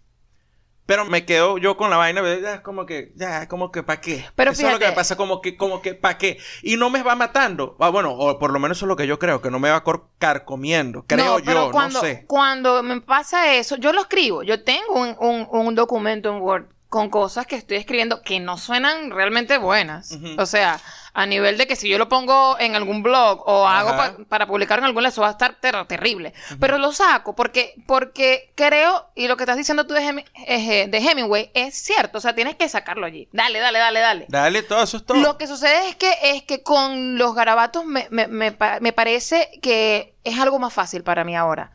[SPEAKER 1] Pero me quedo yo con la vaina, ya es como que, ya, como que, ¿para qué?
[SPEAKER 2] Pero
[SPEAKER 1] eso es lo que me pasa, como que, como que, ¿para qué? Y no me va matando. Ah, bueno, o por lo menos eso es lo que yo creo, que no me va carcomiendo. Creo
[SPEAKER 2] no, pero
[SPEAKER 1] yo,
[SPEAKER 2] cuando,
[SPEAKER 1] no sé.
[SPEAKER 2] Cuando me pasa eso, yo lo escribo. Yo tengo un, un- un documento en Word con cosas que estoy escribiendo que no suenan realmente buenas. O sea, a nivel de que si yo lo pongo en algún blog o hago pa- para publicar en algún lado, eso va a estar ter- terrible. Pero lo saco porque, porque creo, y lo que estás diciendo tú de, Hemi- eh, de Hemingway es cierto. O sea, tienes que sacarlo allí. Dale, dale, dale, dale.
[SPEAKER 1] Dale, todo eso es todo.
[SPEAKER 2] Lo que sucede es que, es que con los garabatos me, me- me me parece que es algo más fácil para mí ahora.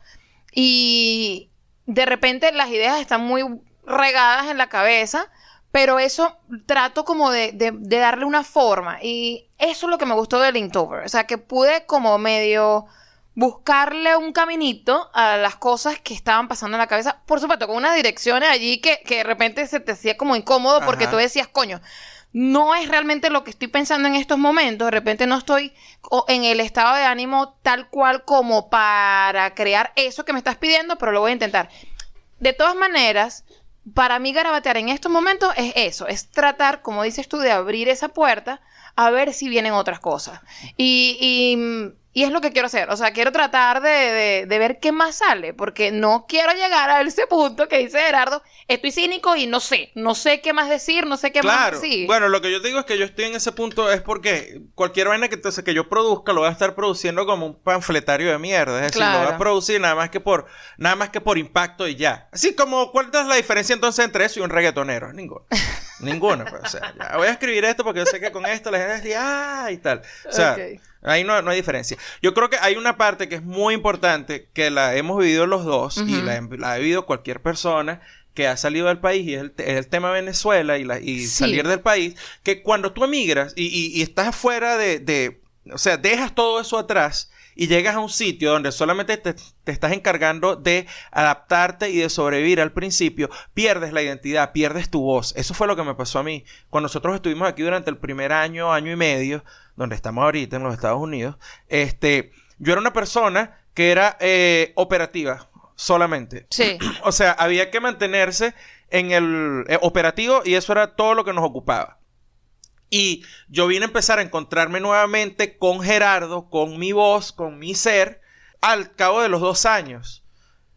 [SPEAKER 2] Y de repente las ideas están muy regadas en la cabeza, pero eso trato como de, de- de darle una forma. Y eso es lo que me gustó del Inktober. O sea, que pude como medio buscarle un caminito a las cosas que estaban pasando en la cabeza. Por supuesto, con unas direcciones allí que, que de repente se te hacía como incómodo porque
[SPEAKER 1] Ajá.
[SPEAKER 2] tú decías, coño, no es realmente lo que estoy pensando en estos momentos. De repente no estoy en el estado de ánimo tal cual como para crear eso que me estás pidiendo, pero lo voy a intentar. De todas maneras, para mí garabatear en estos momentos es eso, es tratar, como dices tú, de abrir esa puerta a ver si vienen otras cosas. Y, y- y es lo que quiero hacer, o sea, quiero tratar de, de- de ver qué más sale, porque no quiero llegar a ese punto que dice Gerardo, estoy cínico y no sé, no sé qué más decir, no sé qué
[SPEAKER 1] Claro.
[SPEAKER 2] más decir.
[SPEAKER 1] Bueno, lo que yo digo es que yo estoy en ese punto es porque cualquier vaina que, entonces, que yo produzca lo voy a estar produciendo como un panfletario de mierda. Es decir, lo voy a producir nada más que por nada más que por impacto y ya. Así como, ¿cuál es la diferencia entonces entre eso y un reggaetonero? Ninguna. Ninguna, pues. O sea, ya voy a escribir esto porque yo sé que con esto la gente ah, y tal. O sea. Ahí no, no hay diferencia. Yo creo que hay una parte que es muy importante que la hemos vivido los dos y la, la ha vivido cualquier persona que ha salido del país y es el, es el tema Venezuela y, la, y
[SPEAKER 2] Sí.
[SPEAKER 1] salir del país, que cuando tú emigras y, y- y estás afuera de, de- o sea, dejas todo eso atrás y llegas a un sitio donde solamente te, te estás encargando de adaptarte y de sobrevivir al principio, pierdes la identidad, pierdes tu voz. Eso fue lo que me pasó a mí. Cuando nosotros estuvimos aquí durante el primer año, año y medio, donde estamos ahorita en los Estados Unidos, este, yo era una persona que era eh, operativa solamente.
[SPEAKER 2] Sí.
[SPEAKER 1] O sea, había que mantenerse en el eh, operativo y eso era todo lo que nos ocupaba. Y yo vine a empezar a encontrarme nuevamente con Gerardo, con mi voz, con mi ser, al cabo de los dos años.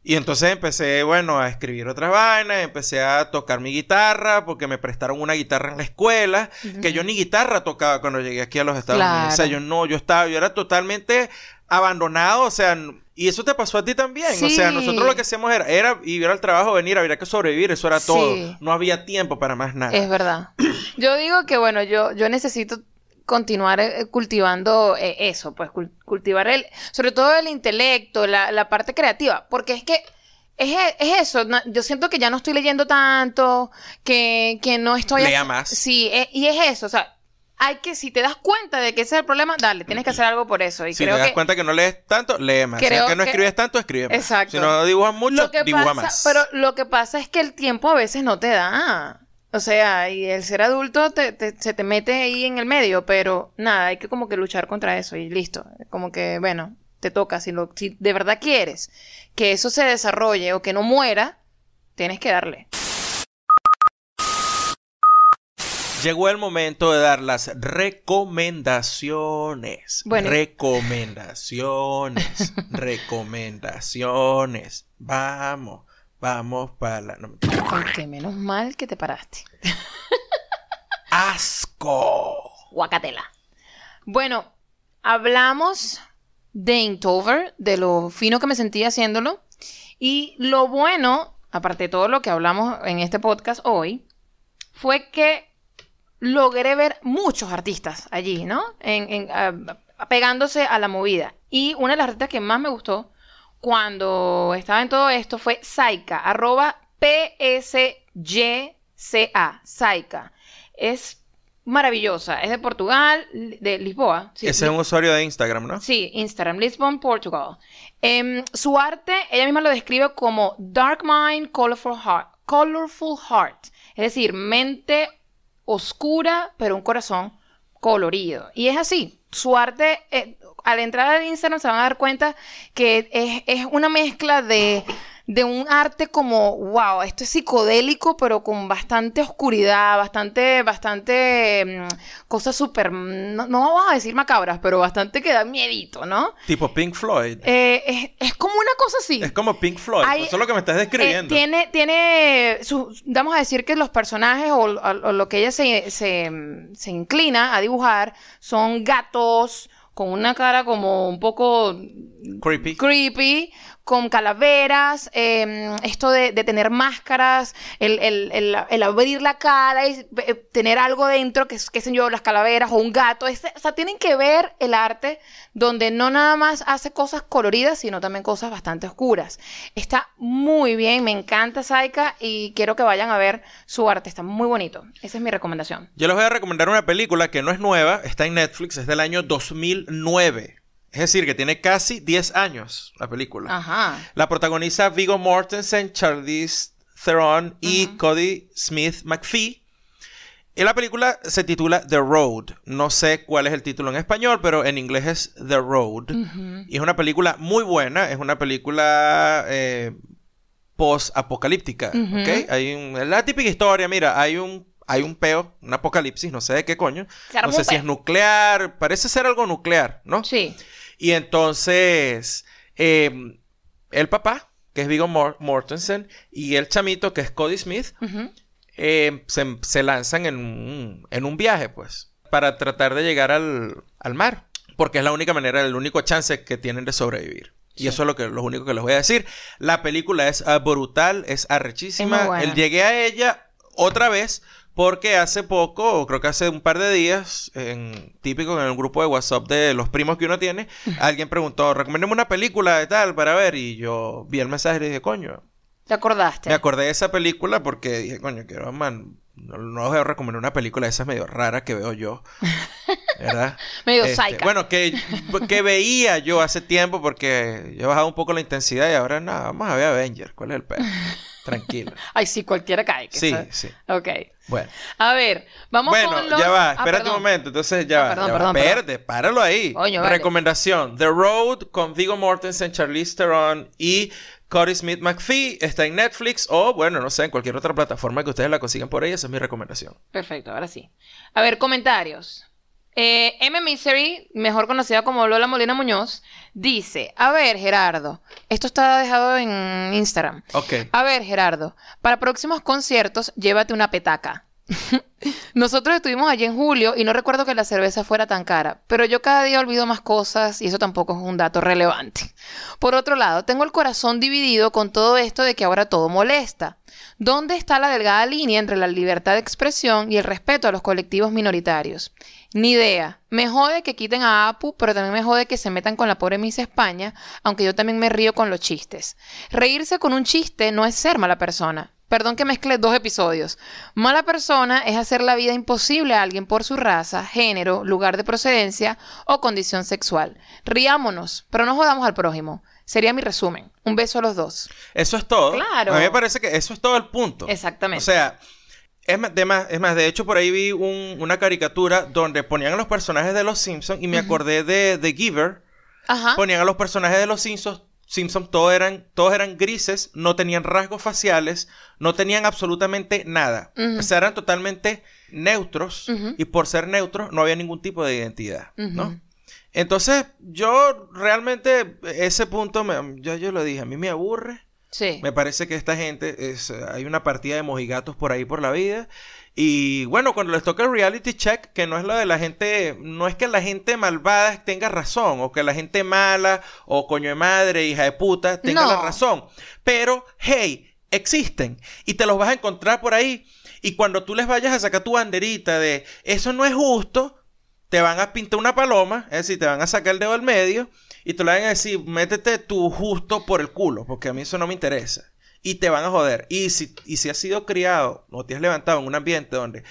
[SPEAKER 1] Y entonces empecé, bueno, a escribir otras vainas, empecé a tocar mi guitarra, porque me prestaron una guitarra en la escuela, que yo ni guitarra tocaba cuando llegué aquí a los Estados Unidos. O sea, yo no, yo estaba, yo era totalmente abandonado, o sea, y eso te pasó a ti también. O sea, nosotros lo que hacíamos era, era ir al trabajo, venir, había que sobrevivir, eso era todo. No había tiempo para más nada.
[SPEAKER 2] Es verdad. Yo digo que, bueno, yo, yo necesito continuar eh, cultivando eh, eso, pues cul- cultivar el, sobre todo el intelecto, la, la parte creativa, porque es que es, es eso, no- yo siento que ya no estoy leyendo tanto, que, que no estoy...
[SPEAKER 1] Lea más.
[SPEAKER 2] Sí, eh, y es eso, o sea, hay que, si te das cuenta de que ese es el problema, dale, tienes que hacer algo por eso. Y
[SPEAKER 1] Si te
[SPEAKER 2] creo
[SPEAKER 1] das
[SPEAKER 2] que...
[SPEAKER 1] cuenta que no lees tanto, lee más. Si
[SPEAKER 2] Creo
[SPEAKER 1] que no escribes tanto, escribe más.
[SPEAKER 2] Exacto.
[SPEAKER 1] Si no dibujas mucho, dibuja
[SPEAKER 2] pasa,
[SPEAKER 1] más.
[SPEAKER 2] Pero lo que pasa es que el tiempo a veces no te da. O sea, y el ser adulto te- te- se te mete ahí en el medio, pero nada, hay que como que luchar contra eso y listo. Como que, bueno, te toca. Si, lo, si de verdad quieres que eso se desarrolle o que no muera, tienes que darle.
[SPEAKER 1] Llegó el momento de dar las recomendaciones.
[SPEAKER 2] Bueno.
[SPEAKER 1] Recomendaciones. recomendaciones. Vamos, vamos para la... no.
[SPEAKER 2] Aunque menos mal que te paraste.
[SPEAKER 1] ¡Asco!
[SPEAKER 2] Guacatela. Bueno, hablamos de Inktober, de lo fino que me sentí haciéndolo. Y lo bueno, aparte de todo lo que hablamos en este podcast hoy, fue que logré ver muchos artistas allí, ¿no? En, en, ah, apegándose a la movida. Y una de las artistas que más me gustó cuando estaba en todo esto fue Saika, arroba PSYCA, Saika. Es maravillosa, es de Portugal, de Lisboa. Sí,
[SPEAKER 1] Ese es un usuario de Instagram, ¿no?
[SPEAKER 2] Sí, Instagram, Lisbon, Portugal. Em, su arte, ella misma lo describe como Dark Mind, Colorful Heart. Colorful Heart. Es decir, mente oscura, pero un corazón colorido. Y es así. Su arte, eh, al entrar al Instagram se van a dar cuenta que es, es una mezcla de, de un arte como, wow, esto es psicodélico, pero con bastante oscuridad, bastante, bastante mm, cosas súper, no, no vamos a decir macabras, pero bastante que da miedito, ¿no?
[SPEAKER 1] Tipo Pink Floyd.
[SPEAKER 2] Eh, es, es como una cosa así.
[SPEAKER 1] Es como Pink Floyd.
[SPEAKER 2] Hay-
[SPEAKER 1] Eso es lo que me estás
[SPEAKER 2] Eh,
[SPEAKER 1] describiendo.
[SPEAKER 2] tiene, tiene, su- vamos a decir que los personajes o, o- o lo que ella se, se, se inclina a dibujar son gatos con una cara como un poco
[SPEAKER 1] Creepy.
[SPEAKER 2] creepy, con calaveras, eh, esto de, de tener máscaras, el, el- el- abrir la cara y eh, tener algo dentro, que es, qué sé yo, las calaveras o un gato. Es- o sea, tienen que ver el arte donde no nada más hace cosas coloridas, sino también cosas bastante oscuras. Está muy bien, me encanta Saika y quiero que vayan a ver su arte, está muy bonito. Esa es mi recomendación.
[SPEAKER 1] Yo les voy a recomendar una película que no es nueva, está en Netflix, es del año 2009. Es decir, que tiene casi 10 años la película.
[SPEAKER 2] Ajá.
[SPEAKER 1] La protagoniza Viggo Mortensen, Charlize Theron y. Cody Smith McPhee. Y la película se titula The Road. No sé cuál es el título en español, pero en inglés es The Road. Y es una película muy buena. Es una película eh, post-apocalíptica. Hay un- la típica historia, mira, hay un, hay un peo, un apocalipsis, no sé de qué coño. No sé si es nuclear, parece ser algo nuclear, ¿no?
[SPEAKER 2] Sí.
[SPEAKER 1] Y entonces, eh, el papá, que es Viggo Mor- Mortensen, y el chamito, que es Cody Smith, eh, se, se lanzan en un, en un viaje, pues, para tratar de llegar al, al mar. Porque es la única manera, el único chance que tienen de sobrevivir. Y eso es lo, que, lo único que les voy a decir. La película es ah, brutal, es arrechísima.
[SPEAKER 2] Es
[SPEAKER 1] llegué a ella otra vez porque hace poco, creo que hace un par de días, en, típico en el grupo de WhatsApp de los primos que uno tiene, alguien preguntó, recomiéndame una película de tal para ver. Y yo vi el mensaje y le dije, coño,
[SPEAKER 2] ¿Te acordaste?
[SPEAKER 1] me acordé de esa película porque dije, coño, quiero, man, no, no voy a recomendar una película de esas medio rara que veo yo. ¿Verdad?
[SPEAKER 2] Medio
[SPEAKER 1] Este. Bueno, que, que veía yo hace tiempo porque yo he bajado un poco la intensidad y ahora nada, vamos a ver Avenger. ¿Cuál es el pedo? Tranquilo.
[SPEAKER 2] Ay, sí, cualquiera cae. que
[SPEAKER 1] Sí, sí.
[SPEAKER 2] Ok.
[SPEAKER 1] Bueno.
[SPEAKER 2] A ver, vamos
[SPEAKER 1] Bueno,
[SPEAKER 2] con los...
[SPEAKER 1] ya va,
[SPEAKER 2] Ah,
[SPEAKER 1] espérate un momento. Entonces ya
[SPEAKER 2] Ah,
[SPEAKER 1] va.
[SPEAKER 2] perdón,
[SPEAKER 1] ya va.
[SPEAKER 2] perdón,
[SPEAKER 1] páralo ahí.
[SPEAKER 2] Vale.
[SPEAKER 1] Recomendación: The Road con Viggo Mortensen, Charlize Theron y Cody Smith McPhee. Está en Netflix o, bueno, no sé, en cualquier otra plataforma que ustedes la consigan por ahí. Esa es mi recomendación.
[SPEAKER 2] Perfecto, ahora sí. A ver, comentarios. Eh, M. Misery, mejor conocida como Lola Molina Muñoz, dice, a ver, Gerardo, esto está dejado en Instagram.
[SPEAKER 1] Ok.
[SPEAKER 2] A ver, Gerardo, para próximos conciertos, llévate una petaca. Nosotros estuvimos allí en julio y no recuerdo que la cerveza fuera tan cara, pero yo cada día olvido más cosas y eso tampoco es un dato relevante. Por otro lado, tengo el corazón dividido con todo esto de que ahora todo molesta. ¿Dónde está la delgada línea entre la libertad de expresión y el respeto a los colectivos minoritarios? Ni idea. Me jode que quiten a Apu, pero también me jode que se metan con la pobre Miss España, aunque yo también me río con los chistes. Reírse con un chiste no es ser mala persona. Perdón que mezcle dos episodios. Mala persona es hacer la vida imposible a alguien por su raza, género, lugar de procedencia o condición sexual. Riámonos, pero no jodamos al prójimo. Sería mi resumen. Un beso a los dos.
[SPEAKER 1] Eso es todo.
[SPEAKER 2] Claro.
[SPEAKER 1] A mí me parece que eso es todo el punto.
[SPEAKER 2] Exactamente.
[SPEAKER 1] O sea, es más, de más, es más, de hecho por ahí vi un- una caricatura donde ponían a los personajes de los Simpsons y me acordé de The Giver.
[SPEAKER 2] Ajá.
[SPEAKER 1] Ponían a los personajes de los Simpsons, Simpsons todos eran, todos eran grises, no tenían rasgos faciales, no tenían absolutamente nada.
[SPEAKER 2] Ujú.
[SPEAKER 1] O sea, eran totalmente neutros y por ser neutros no había ningún tipo de identidad, ¿no? Entonces, yo realmente ese punto, me- ya yo lo dije, a mí me aburre.
[SPEAKER 2] Sí.
[SPEAKER 1] Me parece que esta gente es, eh, hay una partida de mojigatos por ahí por la vida. Y bueno, cuando les toca el reality check, que no es lo de la gente, no es que la gente malvada tenga razón, o que la gente mala, o coño de madre, hija de puta, tenga
[SPEAKER 2] No.
[SPEAKER 1] la razón. Pero, hey, existen. Y te los vas a encontrar por ahí. Y cuando tú les vayas a sacar tu banderita de eso no es justo, te van a pintar una paloma, es decir, te van a sacar el dedo al medio y te lo van a decir, métete tu justo por el culo, porque a mí eso no me interesa. Y te van a joder. Y si, y si has sido criado o te has levantado en un ambiente donde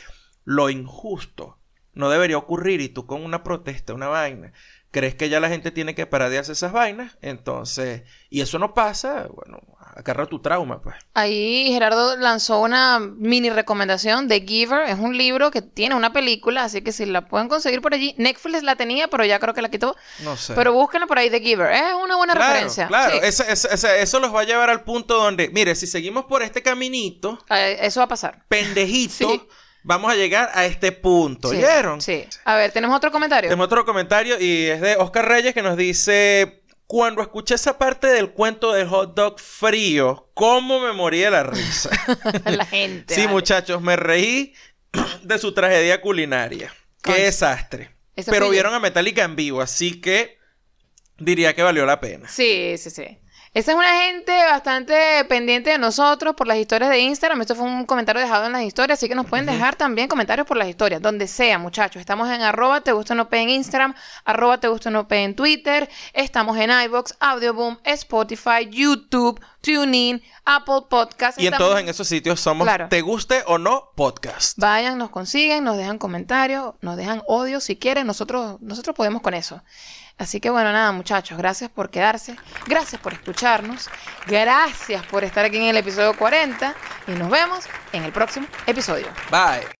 [SPEAKER 1] lo injusto no debería ocurrir y tú con una protesta, una vaina, crees que ya la gente tiene que parar de hacer esas vainas, entonces, y eso no pasa, bueno, agarra tu trauma, pues.
[SPEAKER 2] Ahí Gerardo lanzó una mini recomendación de Giver. Es un libro que tiene una película, así que si la pueden conseguir por allí. Netflix la tenía, pero ya creo que la quitó.
[SPEAKER 1] No sé.
[SPEAKER 2] Pero búsquenla por ahí de Giver. Es una buena
[SPEAKER 1] Claro,
[SPEAKER 2] referencia.
[SPEAKER 1] Claro,
[SPEAKER 2] Sí.
[SPEAKER 1] ese- ese- eso los va a llevar al punto donde, mire, si seguimos por este caminito,
[SPEAKER 2] Eh, Eso va a pasar.
[SPEAKER 1] pendejito,
[SPEAKER 2] Sí.
[SPEAKER 1] Vamos a llegar a este punto.
[SPEAKER 2] Sí,
[SPEAKER 1] ¿Oyeron?
[SPEAKER 2] Sí. A ver, tenemos otro comentario.
[SPEAKER 1] Tenemos otro comentario y es de Oscar Reyes que nos dice: Cuando escuché esa parte del cuento del hot dog frío, ¿cómo me morí de la risa?
[SPEAKER 2] la gente.
[SPEAKER 1] sí,
[SPEAKER 2] vale.
[SPEAKER 1] muchachos, me reí de su tragedia culinaria. Qué desastre. Pero
[SPEAKER 2] yo.
[SPEAKER 1] vieron a Metallica en vivo, así que diría que valió la pena.
[SPEAKER 2] Sí, sí, sí. Esa es una gente bastante pendiente de nosotros por las historias de Instagram. Esto fue un comentario dejado en las historias, así que nos pueden dejar también comentarios por las historias, donde sea, muchachos. Estamos en arroba te gusta no en Instagram, arroba te gusta no en Twitter, estamos en iVoox, Audioboom, Spotify, YouTube, TuneIn, Apple Podcasts.
[SPEAKER 1] Y en todos en esos sitios somos
[SPEAKER 2] Claro.
[SPEAKER 1] Te guste o no podcast.
[SPEAKER 2] Vayan, nos consiguen, nos dejan comentarios, nos dejan odio si quieren, nosotros, nosotros podemos con eso. Así que bueno, nada, muchachos, gracias por quedarse, gracias por escucharnos, gracias por estar aquí en el episodio 40 y nos vemos en el próximo episodio.
[SPEAKER 1] Bye.